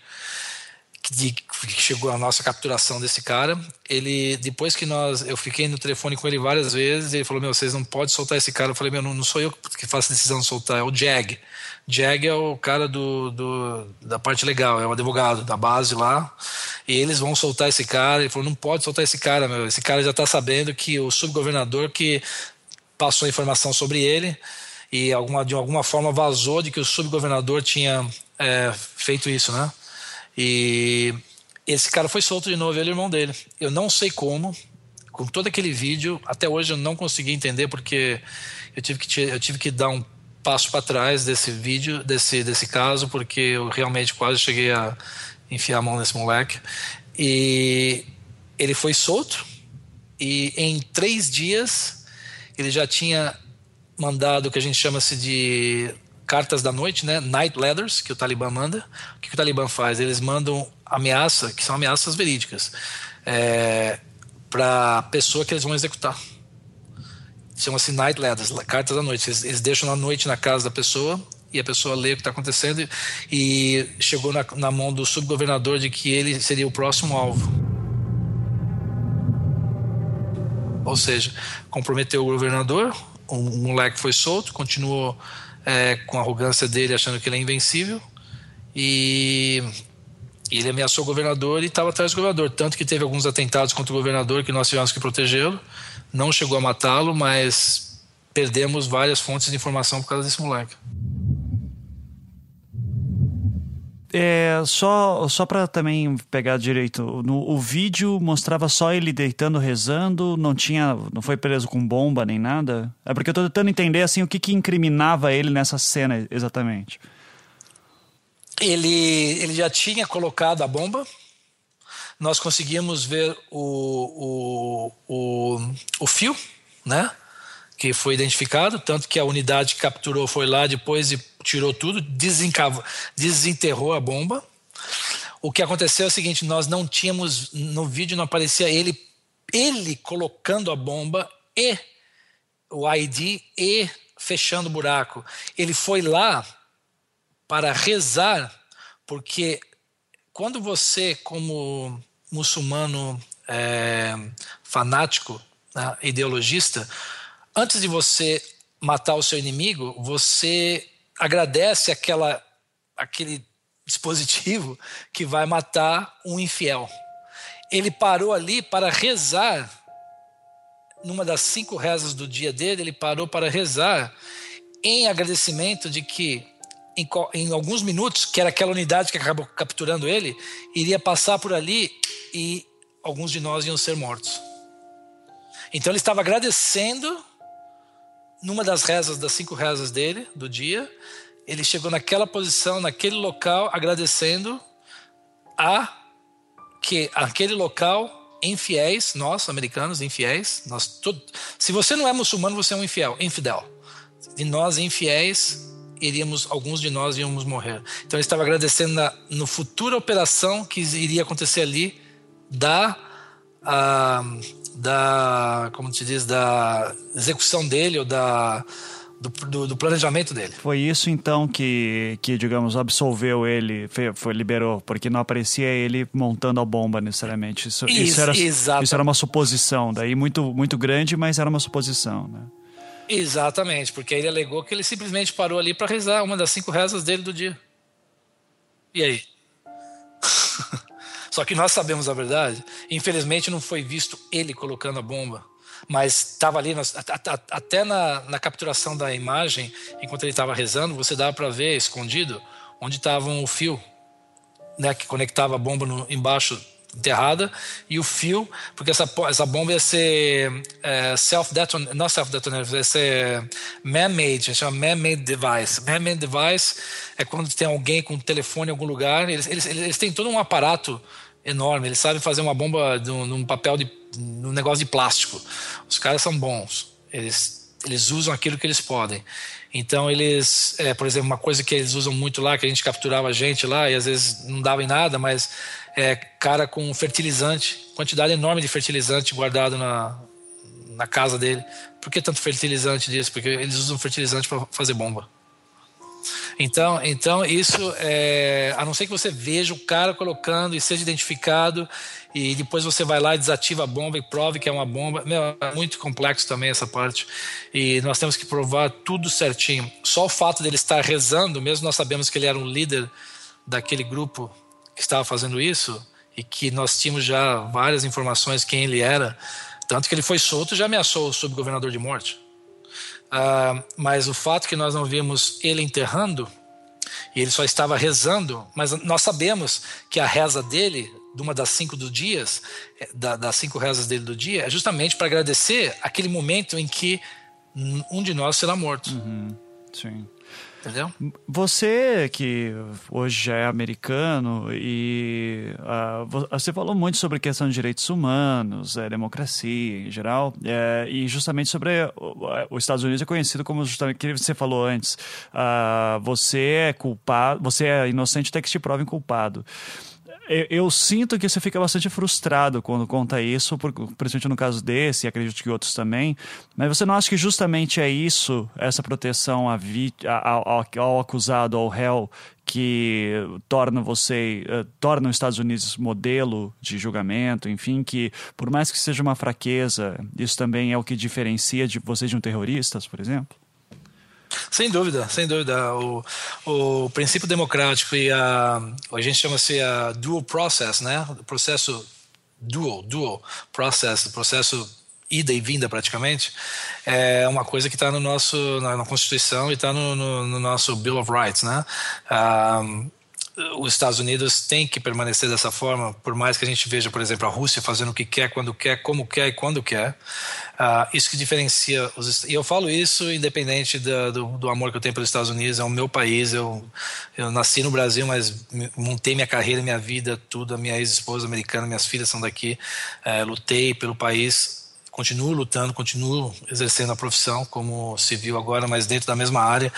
que, que chegou a nossa capturação desse cara. Ele, depois que nós, eu fiquei no telefone com ele várias vezes, ele falou: Meu, vocês não podem soltar esse cara. Eu falei: Meu, não, não sou eu que faço a decisão de soltar, é o Jag. Jag é o cara do, do, da parte legal, é o advogado da base lá. E eles vão soltar esse cara. Ele falou: não pode soltar esse cara, meu. Esse cara já está sabendo que o subgovernador que passou a informação sobre ele e alguma, de alguma forma vazou de que o subgovernador tinha é, feito isso, né? E esse cara foi solto de novo, ele e o irmão dele. Eu não sei como, com todo aquele vídeo, até hoje eu não consegui entender porque eu tive que, eu tive que dar um passo para trás desse vídeo, desse, desse caso, porque eu realmente quase cheguei a enfiar a mão nesse moleque. E ele foi solto, e em três dias ele já tinha mandado o que a gente chama-se de cartas da noite, né? Night letters, que o Talibã manda. O que o Talibã faz? Eles mandam ameaça, que são ameaças verídicas, é, para a pessoa que eles vão executar chama-se night letters, cartas da noite. Eles, eles, deixam na noite na casa da pessoa e a pessoa lê o que está acontecendo e chegou na, na mão do subgovernador de que ele seria o próximo alvo. Ou seja, comprometeu o governador, o moleque foi solto, continuou é, com a arrogância dele, achando que ele é invencível, e ele ameaçou o governador e estava atrás do governador. Tanto que teve alguns atentados contra o governador que nós tivemos que protegê-lo não chegou a matá-lo, mas perdemos várias fontes de informação por causa desse moleque. É, só só para também pegar direito, no, o vídeo mostrava só ele deitando, rezando, não tinha, não foi preso com bomba nem nada. É porque eu tô tentando entender assim o que, que incriminava ele nessa cena exatamente. Ele ele já tinha colocado a bomba, nós conseguimos ver o, o, o, o fio, né? Que foi identificado, tanto que a unidade que capturou foi lá depois e tirou tudo, desenterrou a bomba. O que aconteceu é o seguinte: nós não tínhamos, no vídeo não aparecia ele, ele colocando a bomba e o ID e fechando o buraco. Ele foi lá para rezar, porque quando você, como muçulmano é, fanático, né, ideologista, antes de você matar o seu inimigo, você agradece aquela, aquele dispositivo que vai matar um infiel. Ele parou ali para rezar, numa das cinco rezas do dia dele, ele parou para rezar em agradecimento de que em, em, alguns minutos, que era aquela unidade que acabou capturando ele, iria passar por ali e alguns de nós iam ser mortos. Então ele estava agradecendo numa das rezas, das cinco rezas dele, do dia, ele chegou naquela posição, naquele local, agradecendo a que aquele local infiéis, nós americanos infiéis, nós tudo, se você não é muçulmano, você é um infiel, infidel. E nós infiéis iríamos, alguns de nós íamos morrer. Então ele estava agradecendo na no futura operação que iria acontecer ali da a, da como se diz da execução dele ou da do, do, do, planejamento dele. Foi isso então que, que digamos, absolveu ele, foi, foi, liberou, porque não aparecia ele montando a bomba necessariamente. Isso, isso, isso, era, isso era uma suposição, daí muito, muito grande, mas era uma suposição. Né? Exatamente, porque ele alegou que ele simplesmente parou ali para rezar uma das cinco rezas dele do dia. E aí? (laughs) Só que nós sabemos a verdade. Infelizmente não foi visto ele colocando a bomba, mas estava ali até na, na, capturação da imagem, enquanto ele estava rezando, você dava para ver escondido onde estava o fio, né, que conectava a bomba no, embaixo enterrada e o fio, porque essa, essa bomba ia ser é, self-detonate, não self-detonate, ia ser man-made, chama man-made device. Man-made device é quando tem alguém com um telefone em algum lugar, eles, eles, eles têm todo um aparato enorme, eles sabem fazer uma bomba num papel de num negócio de plástico. Os caras são bons, eles, eles usam aquilo que eles podem. Então eles, é, por exemplo, uma coisa que eles usam muito lá, que a gente capturava gente lá e às vezes não dava em nada, mas é, cara com fertilizante, quantidade enorme de fertilizante guardado na, na casa dele. Por que tanto fertilizante disso? Porque eles usam fertilizante para fazer bomba. Então, então isso é, a não ser que você veja o cara colocando e seja identificado e depois você vai lá e desativa a bomba e prove que é uma bomba. Meu, é muito complexo também essa parte. E nós temos que provar tudo certinho. Só o fato dele estar rezando, mesmo nós sabemos que ele era um líder daquele grupo que estava fazendo isso e que nós tínhamos já várias informações quem ele era, tanto que ele foi solto já ameaçou o subgovernador de morte. Uh, mas o fato que nós não vimos ele enterrando e ele só estava rezando, mas nós sabemos que a reza dele, de uma das cinco do dias, é, da, das cinco rezas dele do dia, é justamente para agradecer aquele momento em que um de nós será morto. Uhum. Sim. Entendeu? Você que hoje é americano e uh, você falou muito sobre a questão de direitos humanos, é, democracia em geral, é, e justamente sobre os Estados Unidos é conhecido como justamente que você falou antes, uh, você é culpado, você é inocente até que te provem culpado eu, eu, sinto que você fica bastante frustrado quando conta isso, por, principalmente no caso desse, e acredito que outros também. Mas você não acha que justamente é isso, essa proteção vi, ao, ao, acusado, ao réu, que torna você, uh, torna os Estados Unidos modelo de julgamento, enfim, que por mais que seja uma fraqueza, isso também é o que diferencia de você de um terrorista, por exemplo? Sem dúvida, sem dúvida. O, o princípio democrático e a, a gente chama-se a dual process, né? O processo dual, dual process, processo ida e vinda praticamente, é uma coisa que está no nosso na, na Constituição e está no, no, no, nosso Bill of Rights, né? Um, os Estados Unidos têm que permanecer dessa forma, por mais que a gente veja, por exemplo, a Rússia fazendo o que quer, quando quer, como quer e quando quer. Uh, isso que diferencia os e eu falo isso independente do, do, amor que eu tenho pelos Estados Unidos, é o meu país. Eu, eu nasci no Brasil, mas montei minha carreira, minha vida, tudo. A minha ex-esposa americana, minhas filhas são daqui. Uh, lutei pelo país continuo lutando, continuo exercendo a profissão como civil agora, mas dentro da mesma área.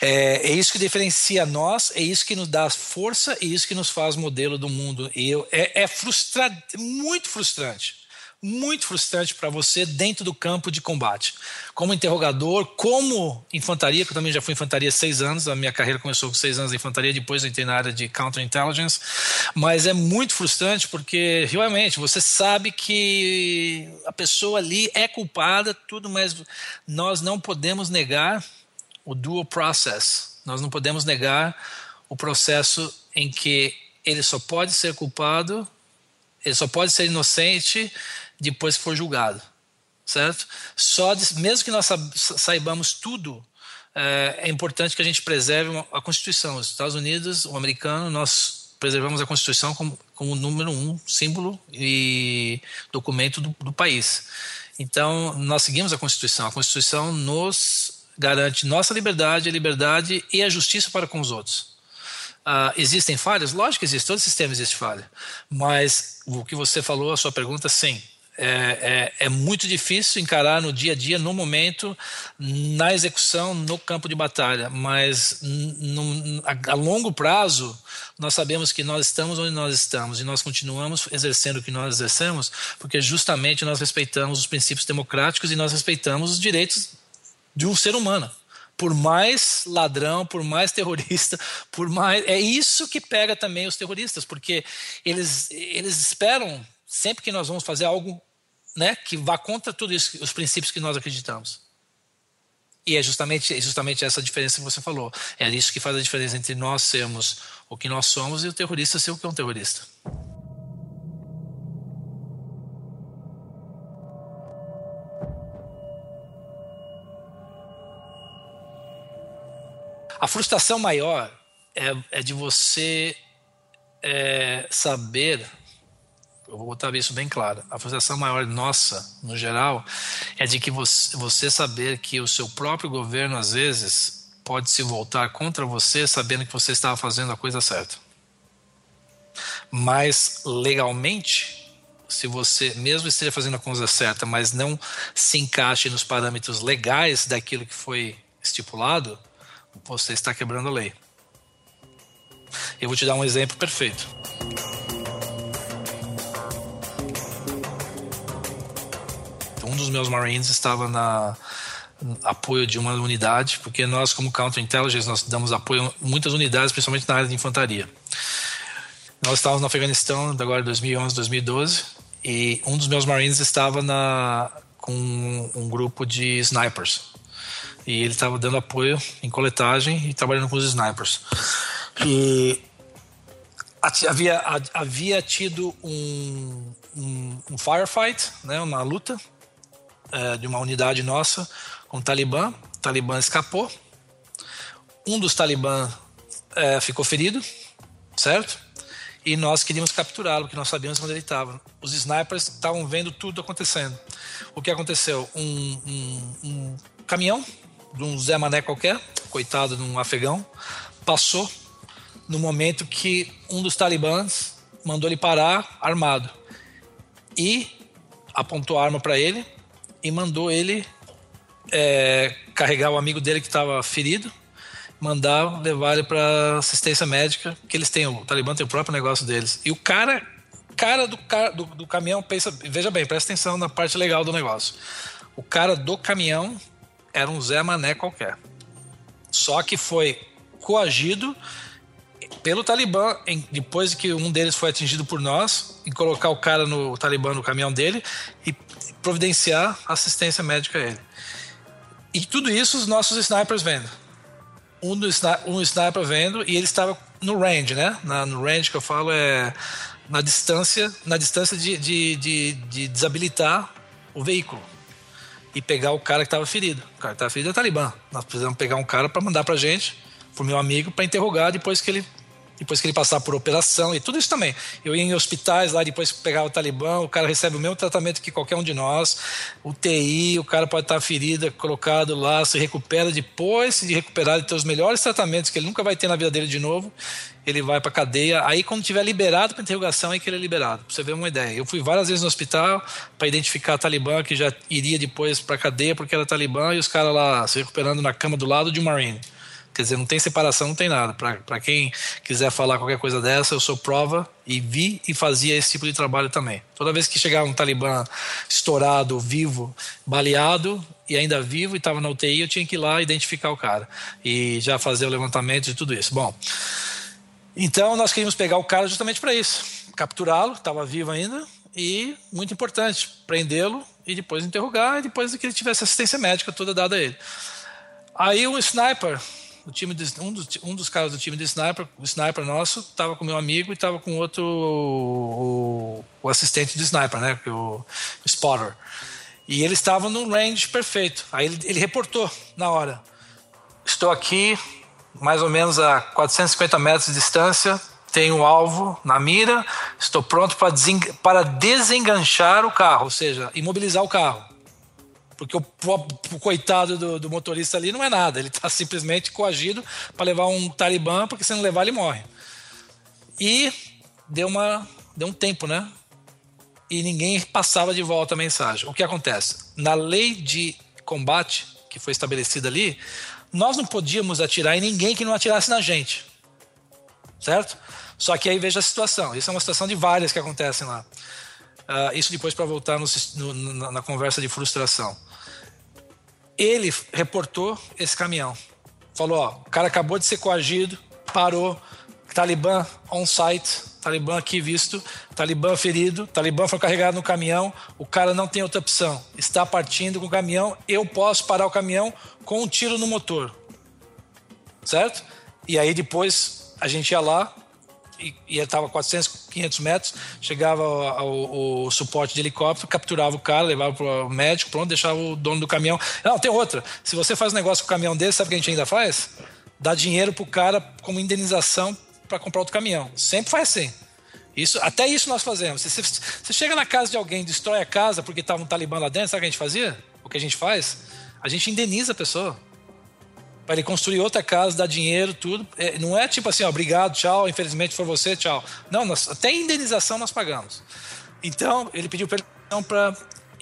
É, é, isso que diferencia nós, é isso que nos dá força e isso que nos faz modelo do mundo. E eu, é, é frustrante, muito frustrante, muito frustrante para você dentro do campo de combate. Como interrogador, como infantaria, que eu também já fui infantaria seis anos, a minha carreira começou com seis anos de infantaria, depois eu entrei na área de counterintelligence, mas é muito frustrante porque, realmente, você sabe que a pessoa ali é culpada, tudo, mas nós não podemos negar o dual process, nós não podemos negar o processo em que ele só pode ser culpado, ele só pode ser inocente depois que for julgado, certo? Só de, mesmo que nós saibamos tudo, é, é, importante que a gente preserve a Constituição. Os Estados Unidos, o americano, nós preservamos a Constituição como, como número um símbolo e documento do, do país. Então, nós seguimos a Constituição. A Constituição nos garante nossa liberdade, a liberdade e a justiça para com os outros. Uh, existem falhas? Lógico que existe, todo sistema existe falha. Mas o que você falou, a sua pergunta, sim. É, é, é, muito difícil encarar no dia a dia, no momento, na execução, no campo de batalha, mas a, a, longo prazo nós sabemos que nós estamos onde nós estamos e nós continuamos exercendo o que nós exercemos porque justamente nós respeitamos os princípios democráticos e nós respeitamos os direitos de um ser humano. Por mais ladrão, por mais terrorista, por mais é isso que pega também os terroristas, porque eles eles esperam sempre que nós vamos fazer algo, né, que vá contra tudo isso, os princípios que nós acreditamos. E é justamente, é justamente essa diferença que você falou. É isso que faz a diferença entre nós sermos o que nós somos e o terrorista ser o que é um terrorista. A frustração maior é, é de você é, saber, eu vou botar isso bem claro, a frustração maior nossa, no geral, é de que você, saber que o seu próprio governo, às vezes, pode se voltar contra você sabendo que você estava fazendo a coisa certa. Mas, legalmente, se você mesmo esteja fazendo a coisa certa, mas não se encaixe nos parâmetros legais daquilo que foi estipulado, você está quebrando a lei. Eu vou te dar um exemplo perfeito. Um dos meus Marines estava na apoio de uma unidade, porque nós como counterintelligence nós damos apoio a muitas unidades, principalmente na área de infantaria. Nós estávamos no Afeganistão agora 2011, 2012, e um dos meus Marines estava na com um grupo de snipers e ele estava dando apoio em coletagem e trabalhando com os snipers. E havia, havia tido um, um, um firefight, né, uma luta é, de uma unidade nossa com o Talibã. O Talibã escapou. Um dos Talibã é, ficou ferido, certo? E nós queríamos capturá-lo, porque nós sabíamos onde ele estava. Os snipers estavam vendo tudo acontecendo. O que aconteceu? Um, um, um caminhão de um Zé Mané qualquer, coitado de um afegão, passou no momento que um dos talibãs mandou ele parar armado e apontou a arma para ele e mandou ele é, carregar o amigo dele que estava ferido, mandar levar ele para assistência médica, que eles têm, o Talibã tem o próprio negócio deles. E o cara, cara do, do, do caminhão pensa, veja bem, presta atenção na parte legal do negócio. O cara do caminhão era um Zé Mané qualquer. Só que foi coagido pelo Talibã, em, depois que um deles foi atingido por nós, em colocar o cara no Talibã no caminhão dele e providenciar assistência médica a ele. E tudo isso os nossos snipers vendo. Um, do, um sniper vendo e ele estava no range, né? Na, no range que eu falo é na distância, na distância de, de, de, de desabilitar o veículo e pegar o cara que estava ferido. O cara que estava ferido é Talibã. Nós precisamos pegar um cara para mandar para gente, pro meu amigo, para interrogar depois que ele depois que ele passar por operação e tudo isso também. Eu ia em hospitais lá, depois pegar o Talibã, o cara recebe o mesmo tratamento que qualquer um de nós. O TI, o cara pode estar ferido, colocado lá, se recupera depois, se recuperar e ter os melhores tratamentos que ele nunca vai ter na vida dele de novo ele vai para cadeia. Aí, quando tiver liberado para interrogação, é que ele é liberado. Pra você ver uma ideia. Eu fui várias vezes no hospital para identificar Talibã que já iria depois para cadeia porque era Talibã e os caras lá se recuperando na cama do lado de um Marine. Quer dizer, não tem separação, não tem nada. Para quem quiser falar qualquer coisa dessa, eu sou prova e vi e fazia esse tipo de trabalho também. Toda vez que chegava um talibã estourado, vivo, baleado e ainda vivo e estava na UTI, eu tinha que ir lá identificar o cara e já fazer o levantamento de tudo isso. Bom, então nós queríamos pegar o cara justamente para isso, capturá-lo, estava vivo ainda e muito importante prendê-lo e depois interrogar e depois que ele tivesse assistência médica toda dada a ele. Aí o sniper o time um, dos, um dos caras do time de sniper, o sniper nosso, estava com meu amigo e estava com outro, o, o, assistente de sniper, né, o, o spotter. E eles estavam no range perfeito. Aí ele, ele reportou na hora. Estou aqui, mais ou menos a 450 metros de distância, tenho o alvo na mira, estou pronto para, para desenganchar o carro, ou seja, imobilizar o carro. Porque o, o coitado do, do, motorista ali não é nada, ele está simplesmente coagido para levar um talibã, porque se não levar ele morre. E deu, uma, deu um tempo, né? E ninguém passava de volta a mensagem. O que acontece? Na lei de combate que foi estabelecida ali, nós não podíamos atirar em ninguém que não atirasse na gente. Certo? Só que aí veja a situação. Isso é uma situação de várias que acontecem lá. Uh, isso depois para voltar no, no, na conversa de frustração. Ele reportou esse caminhão. Falou: ó, o cara acabou de ser coagido, parou, Talibã on site, Talibã aqui visto, Talibã ferido, Talibã foi carregado no caminhão, o cara não tem outra opção, está partindo com o caminhão, eu posso parar o caminhão com um tiro no motor. Certo? E aí depois a gente ia lá, e, e estava a 400, 500 metros, chegava o, suporte de helicóptero, capturava o cara, levava para o médico, pronto, deixava o dono do caminhão. Não, tem outra. Se você faz um negócio com o caminhão desse, sabe o que a gente ainda faz? Dá dinheiro para o cara como indenização para comprar outro caminhão. Sempre faz assim. Isso, até isso nós fazemos. Você, você chega na casa de alguém, destrói a casa porque estava um talibã lá dentro, sabe o que a gente fazia? O que a gente faz? A gente indeniza a pessoa para ele construir outra casa, dar dinheiro, tudo. É, não é tipo assim, ó, obrigado, tchau, infelizmente foi você, tchau. Não, nós, até indenização nós pagamos. Então, ele pediu para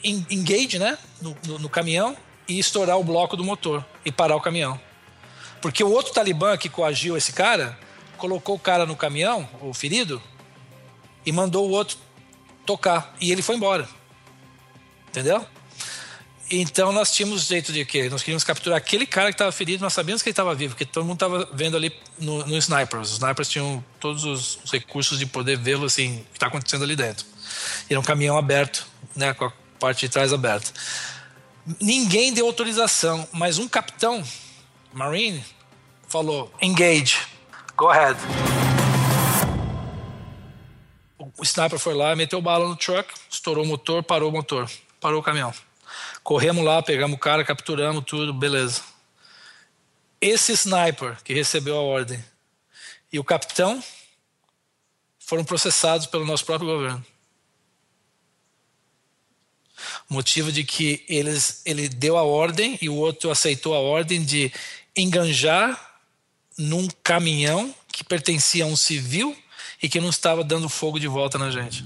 engage né, no, no, no, caminhão e estourar o bloco do motor e parar o caminhão. Porque o outro talibã que coagiu esse cara colocou o cara no caminhão, o ferido, e mandou o outro tocar. E ele foi embora. Entendeu? Então nós tínhamos jeito de quê? Nós queríamos capturar aquele cara que estava ferido, nós sabíamos que ele estava vivo, porque todo mundo estava vendo ali no, no snipers. Os snipers tinham todos os, os recursos de poder vê-lo assim, o que está acontecendo ali dentro. Era um caminhão aberto, né, com a parte de trás aberta. Ninguém deu autorização, mas um capitão, Marine, falou: engage, go ahead. O sniper foi lá, meteu bala no truck, estourou o motor, parou o motor, parou o caminhão. Corremos lá, pegamos o cara, capturamos tudo, beleza. Esse sniper que recebeu a ordem e o capitão foram processados pelo nosso próprio governo. Motivo de que eles, ele deu a ordem e o outro aceitou a ordem de enganjar num caminhão que pertencia a um civil e que não estava dando fogo de volta na gente.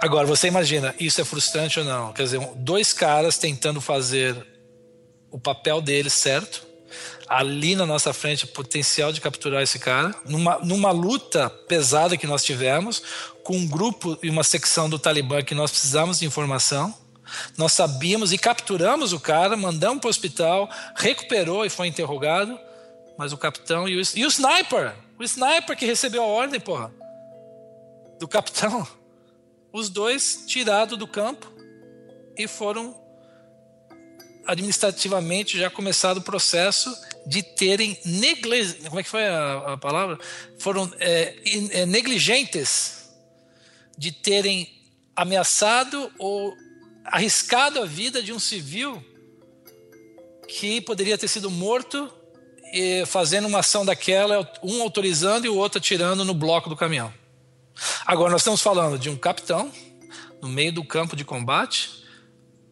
Agora, você imagina, isso é frustrante ou não? Quer dizer, dois caras tentando fazer o papel deles certo, ali na nossa frente, potencial de capturar esse cara, numa, numa luta pesada que nós tivemos, com um grupo e uma secção do Talibã que nós precisávamos de informação. Nós sabíamos e capturamos o cara, mandamos para o hospital, recuperou e foi interrogado. Mas o capitão e o, e o sniper, o sniper que recebeu a ordem, porra, do capitão os dois tirados do campo e foram administrativamente já começado o processo de terem negle... como é que foi a, a palavra? Foram é, é, negligentes de terem ameaçado ou arriscado a vida de um civil que poderia ter sido morto e fazendo uma ação daquela um autorizando e o outro atirando no bloco do caminhão Agora, nós estamos falando de um capitão no meio do campo de combate,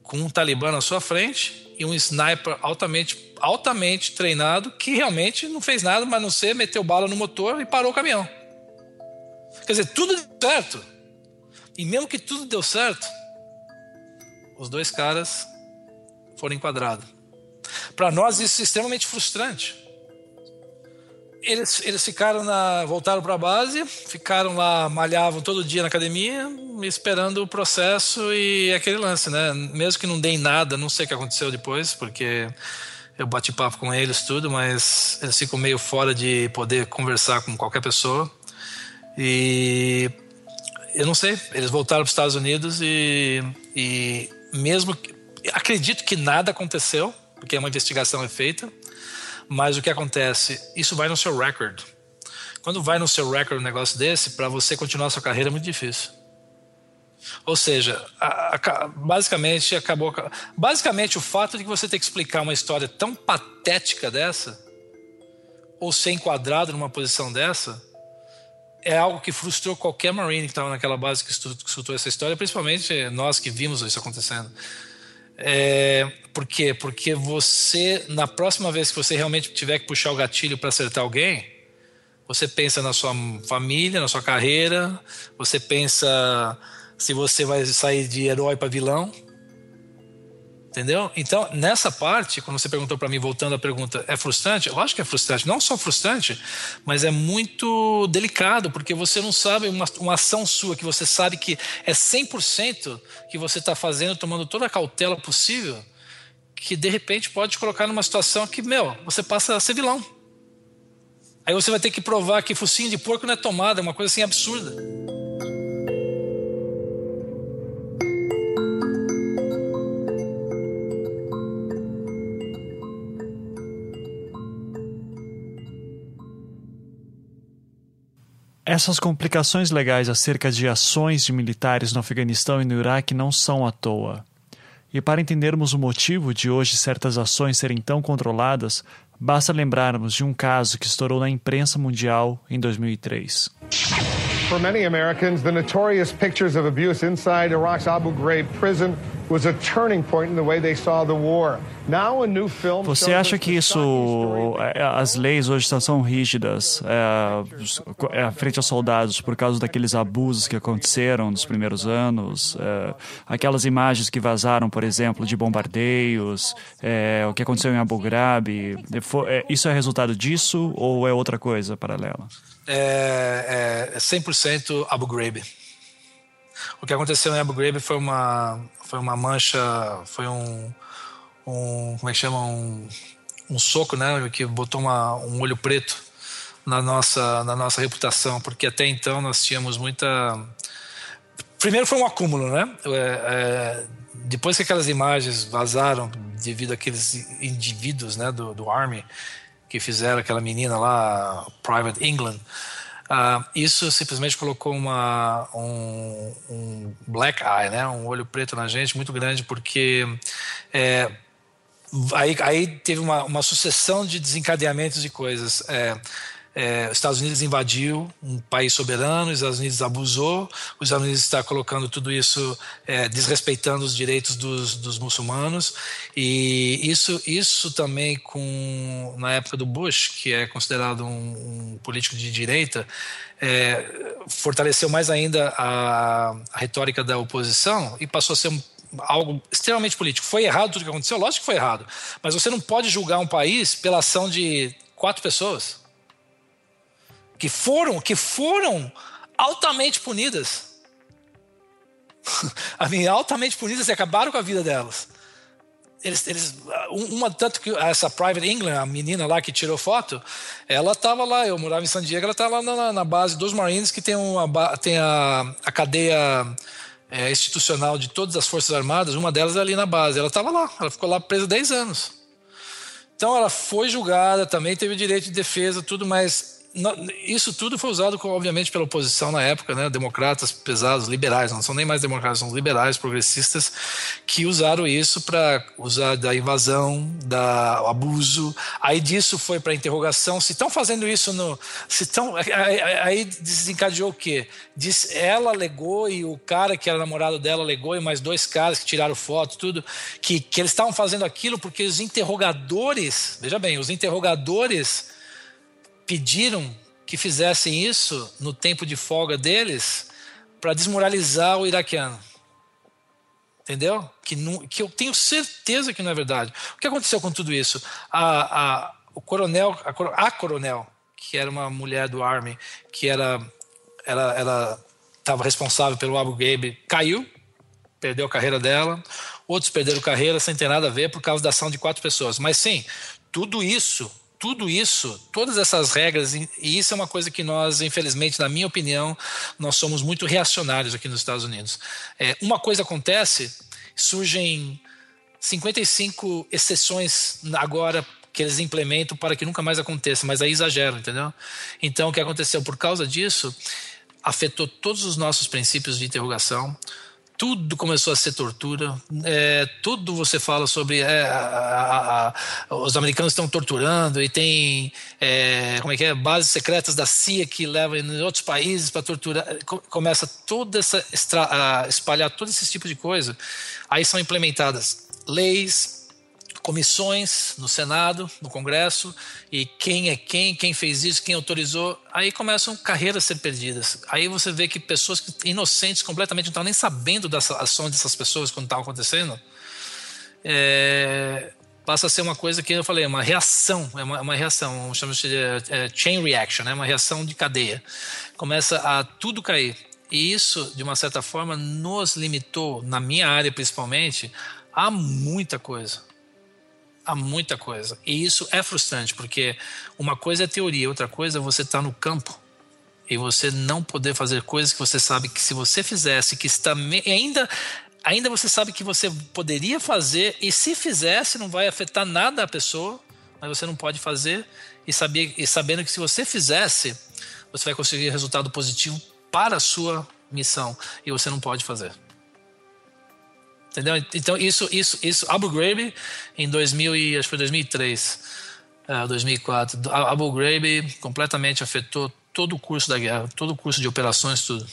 com um talibã na sua frente e um sniper altamente, altamente treinado que realmente não fez nada, mas não ser meteu bala no motor e parou o caminhão. Quer dizer, tudo deu certo. E mesmo que tudo deu certo, os dois caras foram enquadrados. Para nós isso é extremamente frustrante. Eles, eles ficaram na, voltaram para a base, ficaram lá, malhavam todo dia na academia, esperando o processo e aquele lance, né? Mesmo que não deem nada, não sei o que aconteceu depois, porque eu bati papo com eles tudo, mas eles ficam meio fora de poder conversar com qualquer pessoa. E eu não sei, eles voltaram para os Estados Unidos e, e mesmo acredito que nada aconteceu, porque uma investigação é feita, mas o que acontece, isso vai no seu record. Quando vai no seu record um negócio desse, para você continuar a sua carreira é muito difícil. Ou seja, a, a, basicamente acabou. Basicamente, o fato de que você ter que explicar uma história tão patética dessa, ou ser enquadrado numa posição dessa, é algo que frustrou qualquer Marine que estava naquela base que escutou essa história, principalmente nós que vimos isso acontecendo. É, por quê? Porque você, na próxima vez que você realmente tiver que puxar o gatilho para acertar alguém, você pensa na sua família, na sua carreira, você pensa se você vai sair de herói para vilão. Entendeu? Então, nessa parte, quando você perguntou para mim, voltando à pergunta, é frustrante? Eu acho que é frustrante. Não só frustrante, mas é muito delicado, porque você não sabe uma, uma ação sua que você sabe que é 100% que você está fazendo, tomando toda a cautela possível, que de repente pode colocar numa situação que, meu, você passa a ser vilão. Aí você vai ter que provar que focinho de porco não é tomada, é uma coisa assim absurda. Essas complicações legais acerca de ações de militares no Afeganistão e no Iraque não são à toa. E para entendermos o motivo de hoje certas ações serem tão controladas, basta lembrarmos de um caso que estourou na imprensa mundial em 2003. For many Americans, the notorious pictures of abuse inside Iraq's Abu Ghraib prison was a turning point in the way they saw the war. Você acha que isso, é, as leis hoje são rígidas é, é, frente aos soldados por causa daqueles abusos que aconteceram nos primeiros anos? É, aquelas imagens que vazaram, por exemplo, de bombardeios, é, o que aconteceu em Abu Ghraib, é, isso é resultado disso ou é outra coisa paralela? É, é 100% Abu Ghraib. O que aconteceu em Abu Ghraib foi uma, foi uma mancha, foi um um como é que chama um, um soco, né, que botou uma, um olho preto na nossa na nossa reputação, porque até então nós tínhamos muita primeiro foi um acúmulo, né? É, é, depois que aquelas imagens vazaram devido àqueles indivíduos, né, do, do Army que fizeram aquela menina lá, Private England, uh, isso simplesmente colocou uma, um, um, black eye, né, um olho preto na gente muito grande, porque é, aí, aí teve uma, uma sucessão de desencadeamentos de coisas. É, é, os Estados Unidos invadiu um país soberano, os Estados Unidos abusou, os Estados Unidos está colocando tudo isso, é, desrespeitando os direitos dos, dos, muçulmanos, e isso, isso também com na época do Bush, que é considerado um, um político de direita, é, fortaleceu mais ainda a, a retórica da oposição e passou a ser um algo extremamente político. Foi errado tudo que aconteceu? Lógico que foi errado. Mas você não pode julgar um país pela ação de quatro pessoas que foram, que foram altamente punidas. (laughs) altamente punidas e acabaram com a vida delas. Eles, eles, uma tanto que essa Private England, a menina lá que tirou foto, ela estava lá. Eu morava em San Diego, ela estava lá na, na, base dos Marines que tem, uma, tem a, a cadeia é, institucional de todas as Forças Armadas, uma delas é ali na base. Ela estava lá, ela ficou lá presa 10 anos. Então ela foi julgada, também teve direito de defesa, tudo, mas isso tudo foi usado, obviamente, pela oposição na época, né? democratas pesados, liberais, não são nem mais democratas, são liberais, progressistas, que usaram isso para usar da invasão, da abuso. Aí disso foi para interrogação. Se estão fazendo isso no. Se estão, aí desencadeou o quê? Diz, ela alegou e o cara que era namorado dela alegou, e mais dois caras que tiraram foto, tudo, que, que eles estavam fazendo aquilo porque os interrogadores, veja bem, os interrogadores pediram que fizessem isso no tempo de folga deles para desmoralizar o iraquiano. entendeu? Que, não, que eu tenho certeza que não é verdade. O que aconteceu com tudo isso? A, a, o coronel, a, a coronel, que era uma mulher do Army, que era ela, ela estava responsável pelo Abu Ghraib, caiu, perdeu a carreira dela. Outros perderam carreira sem ter nada a ver por causa da ação de quatro pessoas. Mas sim, tudo isso tudo isso, todas essas regras, e isso é uma coisa que nós, infelizmente, na minha opinião, nós somos muito reacionários aqui nos Estados Unidos. É, uma coisa acontece, surgem 55 exceções agora que eles implementam para que nunca mais aconteça, mas aí exageram, entendeu? Então, o que aconteceu por causa disso afetou todos os nossos princípios de interrogação, tudo começou a ser tortura, é, tudo você fala sobre é, a, a, a, os americanos estão torturando e tem é, como é que é? Bases secretas da CIA que levam em outros países para torturar, começa toda essa espalhar todo esse tipo de coisa, aí são implementadas leis, comissões no Senado, no Congresso, e quem é quem, quem fez isso, quem autorizou. Aí começam carreiras a ser perdidas. Aí você vê que pessoas inocentes completamente não estavam nem sabendo das ações dessas pessoas quando estavam acontecendo. É, passa a ser uma coisa que eu falei, uma reação, é uma, uma reação, chamamos de é, chain reaction, né? uma reação de cadeia. Começa a tudo cair. E isso, de uma certa forma, nos limitou, na minha área principalmente, a muita coisa há muita coisa. E isso é frustrante, porque uma coisa é teoria, outra coisa é você estar tá no campo e você não poder fazer coisas que você sabe que se você fizesse, que está ainda ainda você sabe que você poderia fazer e se fizesse não vai afetar nada a pessoa, mas você não pode fazer e saber e sabendo que se você fizesse, você vai conseguir resultado positivo para a sua missão e você não pode fazer. Entendeu? Então isso, isso, isso, Abu Ghraib em 2000 e acho que foi 2003, uh, 2004, Abu Ghraib completamente afetou todo o curso da guerra, todo o curso de operações, tudo.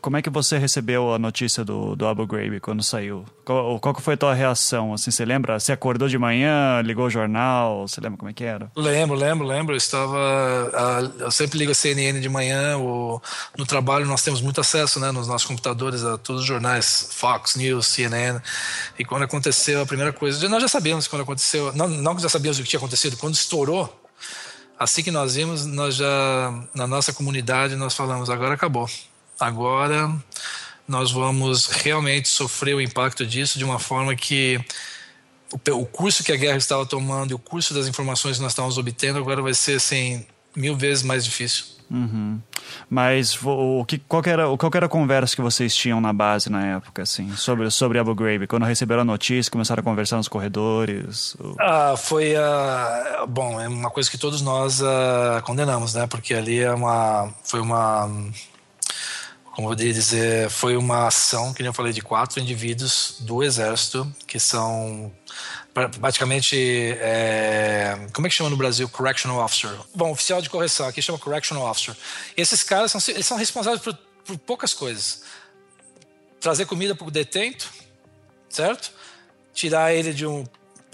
Como é que você recebeu a notícia do, do Abu Ghraib quando saiu? Qual, qual foi a tua reação? Assim, você lembra? Você acordou de manhã, ligou o jornal? Você lembra como é que era? Lembro, lembro, lembro. Eu estava... eu sempre ligo a CNN de manhã. No trabalho nós temos muito acesso né, nos nossos computadores a todos os jornais, Fox News, CNN. E quando aconteceu a primeira coisa... Nós já sabíamos quando aconteceu... Não, não que já sabíamos o que tinha acontecido. Quando estourou, assim que nós vimos, nós já... Na nossa comunidade, nós falamos, agora acabou Agora nós vamos realmente sofrer o impacto disso de uma forma que o curso que a guerra estava tomando e o curso das informações que nós estávamos obtendo agora vai ser assim mil vezes mais difícil. Uhum. Mas o que, qual, era, qual era a conversa que vocês tinham na base na época, assim, sobre, sobre Abu Ghraib? Quando receberam a notícia, começaram a conversar nos corredores? Ah, foi, uh, bom, é uma coisa que todos nós uh, condenamos, né? Porque ali é uma, foi uma como eu poderia dizer, foi uma ação, que eu falei, de quatro indivíduos do exército, que são praticamente, é, como é que chama no Brasil? Correctional Officer. Bom, oficial de correção, aqui chama Correctional Officer. Esses caras são, eles são responsáveis por, por poucas coisas. Trazer comida para o detento, certo? Tirar ele de um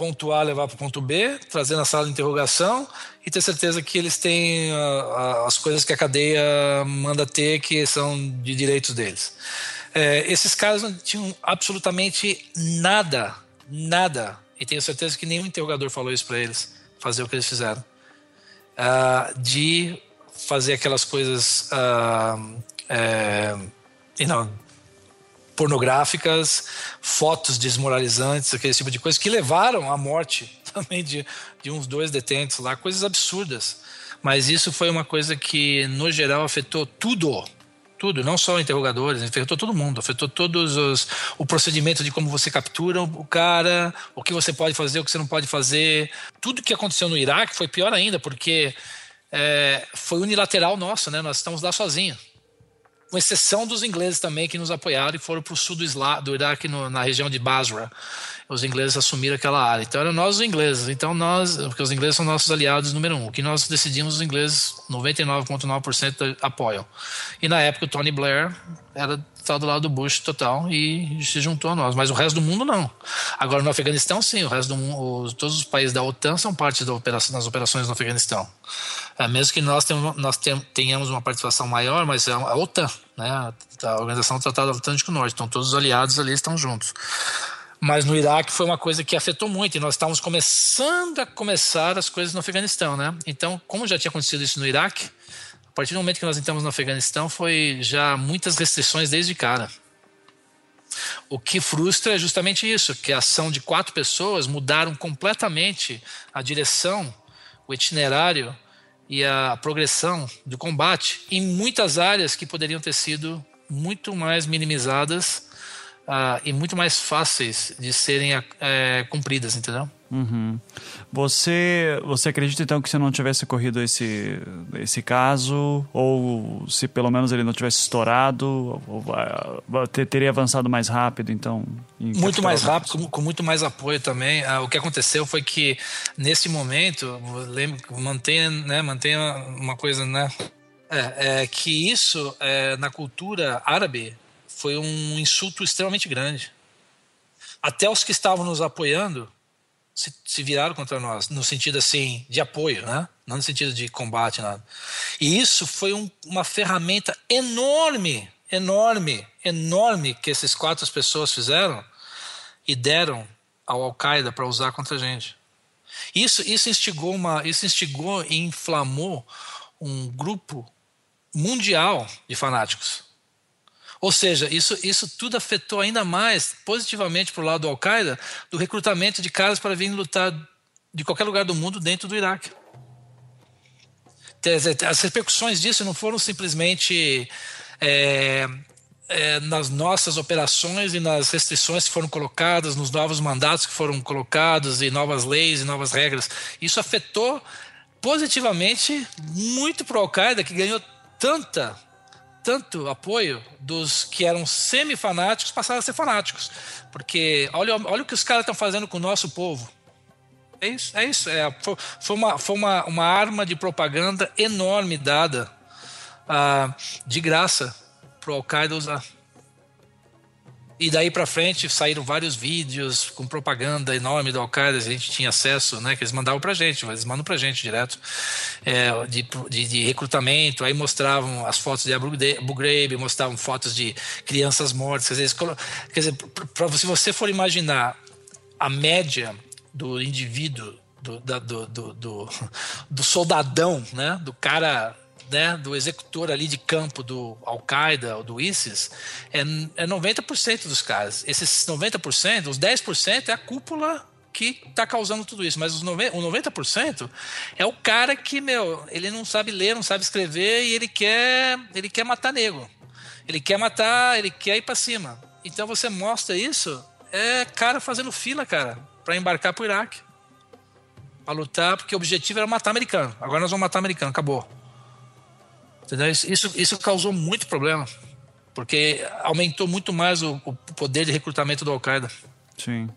ponto A levar para o ponto B, trazer na sala de interrogação e ter certeza que eles têm uh, as coisas que a cadeia manda ter, que são de direitos deles. É, esses caras não tinham absolutamente nada, nada, e tenho certeza que nenhum interrogador falou isso para eles, fazer o que eles fizeram, uh, de fazer aquelas coisas, uh, é, you know, pornográficas, fotos desmoralizantes, aquele tipo de coisa, que levaram à morte (laughs) também de, de uns dois detentos lá, coisas absurdas. Mas isso foi uma coisa que, no geral, afetou tudo. Tudo, não só interrogadores, afetou todo mundo, afetou todos os. o procedimento de como você captura o cara, o que você pode fazer, o que você não pode fazer. Tudo que aconteceu no Iraque foi pior ainda, porque é, foi unilateral nosso, né? Nós estamos lá sozinhos com exceção dos ingleses também que nos apoiaram e foram para o sul do, Isla, do Iraque, no, na região de Basra. Os ingleses assumiram aquela área. Então eram nós os ingleses. Então nós, porque os ingleses são nossos aliados número um. O que nós decidimos, os ingleses, 99,9% apoiam. E na época o Tony Blair era tá do lado do Bush total e se juntou a nós, mas o resto do mundo não. Agora no Afeganistão sim, o resto do mundo, todos os países da OTAN são parte da operação, das operações no Afeganistão. É, mesmo que nós, tenhamos, nós tenhamos uma participação maior, mas é a OTAN, né, a Organização do Tratado Atlântico Norte, então todos os aliados ali estão juntos. Mas no Iraque foi uma coisa que afetou muito e nós estávamos começando a começar as coisas no Afeganistão, né? Então, como já tinha acontecido isso no Iraque, a partir do momento que nós entramos no Afeganistão, foi já muitas restrições desde cara. O que frustra é justamente isso, que a ação de quatro pessoas mudaram completamente a direção, o itinerário e a progressão do combate em muitas áreas que poderiam ter sido muito mais minimizadas uh, e muito mais fáceis de serem uh, cumpridas, entendeu? Uhum. Você, você acredita então que se não tivesse ocorrido esse, esse caso, ou se pelo menos ele não tivesse estourado, ou, ou, teria avançado mais rápido, então? Muito mais rápido, com, com, muito mais apoio também. Ah, o que aconteceu foi que nesse momento, mantenha, né, mantenha uma coisa, né? É, é que isso é, na cultura árabe foi um insulto extremamente grande. Até os que estavam nos apoiando se, se, viraram contra nós, no sentido assim de apoio, né? não no sentido de combate, nada. E isso foi um, uma ferramenta enorme, enorme, enorme que essas quatro pessoas fizeram e deram ao Al-Qaeda para usar contra a gente. Isso, isso instigou uma, isso instigou e inflamou um grupo mundial de fanáticos. Ou seja, isso, isso tudo afetou ainda mais positivamente para o lado do Al-Qaeda do recrutamento de caras para virem lutar de qualquer lugar do mundo dentro do Iraque. As repercussões disso não foram simplesmente é, é, nas nossas operações e nas restrições que foram colocadas, nos novos mandatos que foram colocados e novas leis e novas regras. Isso afetou positivamente muito para o Al-Qaeda, que ganhou tanta tanto apoio dos que eram semi-fanáticos passaram a ser fanáticos. Porque olha, olha o que os caras estão fazendo com o nosso povo. É isso, é isso. É, foi, uma, foi uma, uma arma de propaganda enorme dada uh, de graça para o Al-Qaeda usar. E daí para frente saíram vários vídeos com propaganda enorme do Al-Qaeda, a gente tinha acesso, né, que eles mandavam para gente, eles mandam para gente direto, é, de, de, de, recrutamento, aí mostravam as fotos de Abu Ghraib, mostravam fotos de crianças mortas, quer dizer, quer dizer pra, se você for imaginar a média do indivíduo, do, do, do, do, (laughs) do soldadão, né, do cara né, do executor ali de campo do Al-Qaeda ou do ISIS é, é 90% dos caras. Esses 90%, os 10% é a cúpula que está causando tudo isso. Mas os 90, o 90% é o cara que, meu, ele não sabe ler, não sabe escrever e ele quer, ele quer matar nego. Ele quer matar, ele quer ir para cima. Então você mostra isso, é cara fazendo fila, cara, para embarcar para o Iraque. Para lutar, porque o objetivo era matar americano. Agora nós vamos matar americano, acabou. Entendeu? Isso, isso causou muito problema, porque aumentou muito mais o, o poder de recrutamento do Al-Qaeda. Sim.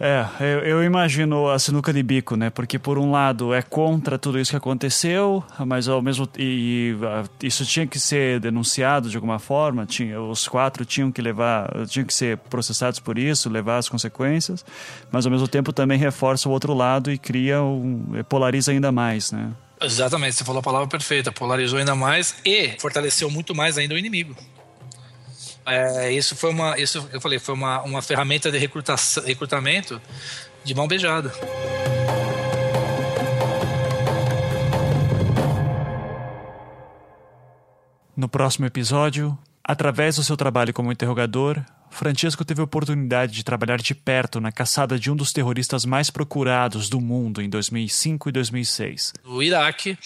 É, eu, eu, imagino a sinuca de bico, né? Porque por um lado é contra tudo isso que aconteceu, mas ao mesmo e, e isso tinha que ser denunciado de alguma forma. Tinha, os quatro tinham que levar, tinham que ser processados por isso, levar as consequências, mas ao mesmo tempo também reforça o outro lado e cria um, polariza ainda mais, né? Exatamente, você falou a palavra perfeita. Polarizou ainda mais e fortaleceu muito mais ainda o inimigo. É, isso foi uma, isso eu falei, foi uma, uma ferramenta de recrutamento de mão beijada. No próximo episódio, através do seu trabalho como interrogador, Francesco teve a oportunidade de trabalhar de perto na caçada de um dos terroristas mais procurados do mundo em 2005 e 2006. No Iraque,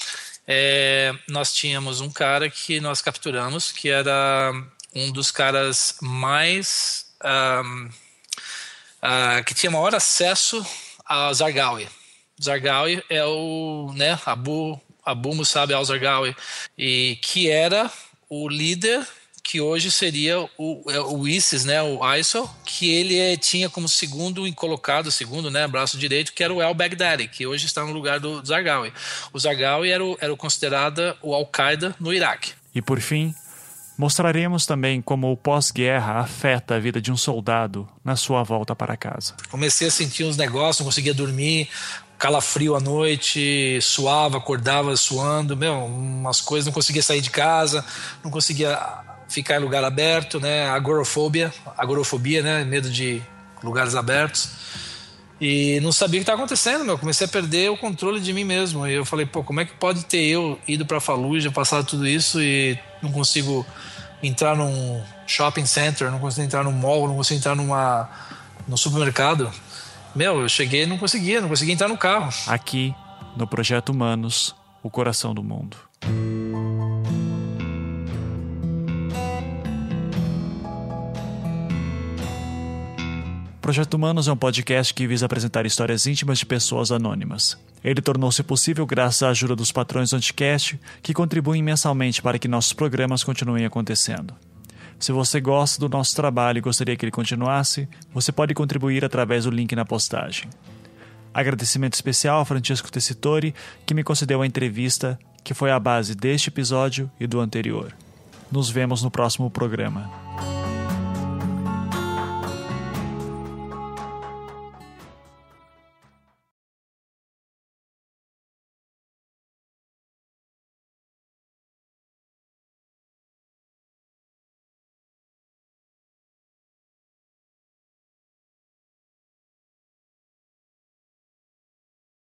é, nós tínhamos um cara que nós capturamos, que era um dos caras mais. Um, uh, ah, que tinha maior acesso a Zargawi. Zargawi é o né, Abu, Abu Musab al-Zargawi, e que era o líder que hoje seria o, é, o ISIS, né, o ISIL, que ele é, tinha como segundo colocado, segundo, né, braço direito, que era o El Baghdadi, que hoje está no lugar do Zarqawi. O Zarqawi era, o, era considerado o Al-Qaeda no Iraque. E por fim, Mostraremos também como o pós-guerra afeta a vida de um soldado na sua volta para casa. Comecei a sentir uns negócios, não conseguia dormir, calafrio à noite, suava, acordava suando, meu, umas coisas, não conseguia sair de casa, não conseguia ficar em lugar aberto, né? Agorofobia, agorofobia, né? Medo de lugares abertos. E não sabia o que estava acontecendo, meu. Comecei a perder o controle de mim mesmo. E eu falei, pô, como é que pode ter eu ido para Fallujah, passado tudo isso e não consigo entrar num shopping center, não consigo entrar num mall, não consigo entrar numa, num supermercado. Meu, eu cheguei e não conseguia, não conseguia entrar no carro. Aqui, no Projeto Humanos, o coração do mundo. Projeto Humanos é um podcast que visa apresentar histórias íntimas de pessoas anônimas. Ele tornou-se possível graças à ajuda dos patrões do Anticast, que contribuem mensalmente para que nossos programas continuem acontecendo. Se você gosta do nosso trabalho e gostaria que ele continuasse, você pode contribuir através do link na postagem. Agradecimento especial a Francesco Tessitori, que me concedeu a entrevista, que foi a base deste episódio e do anterior. Nos vemos no próximo programa.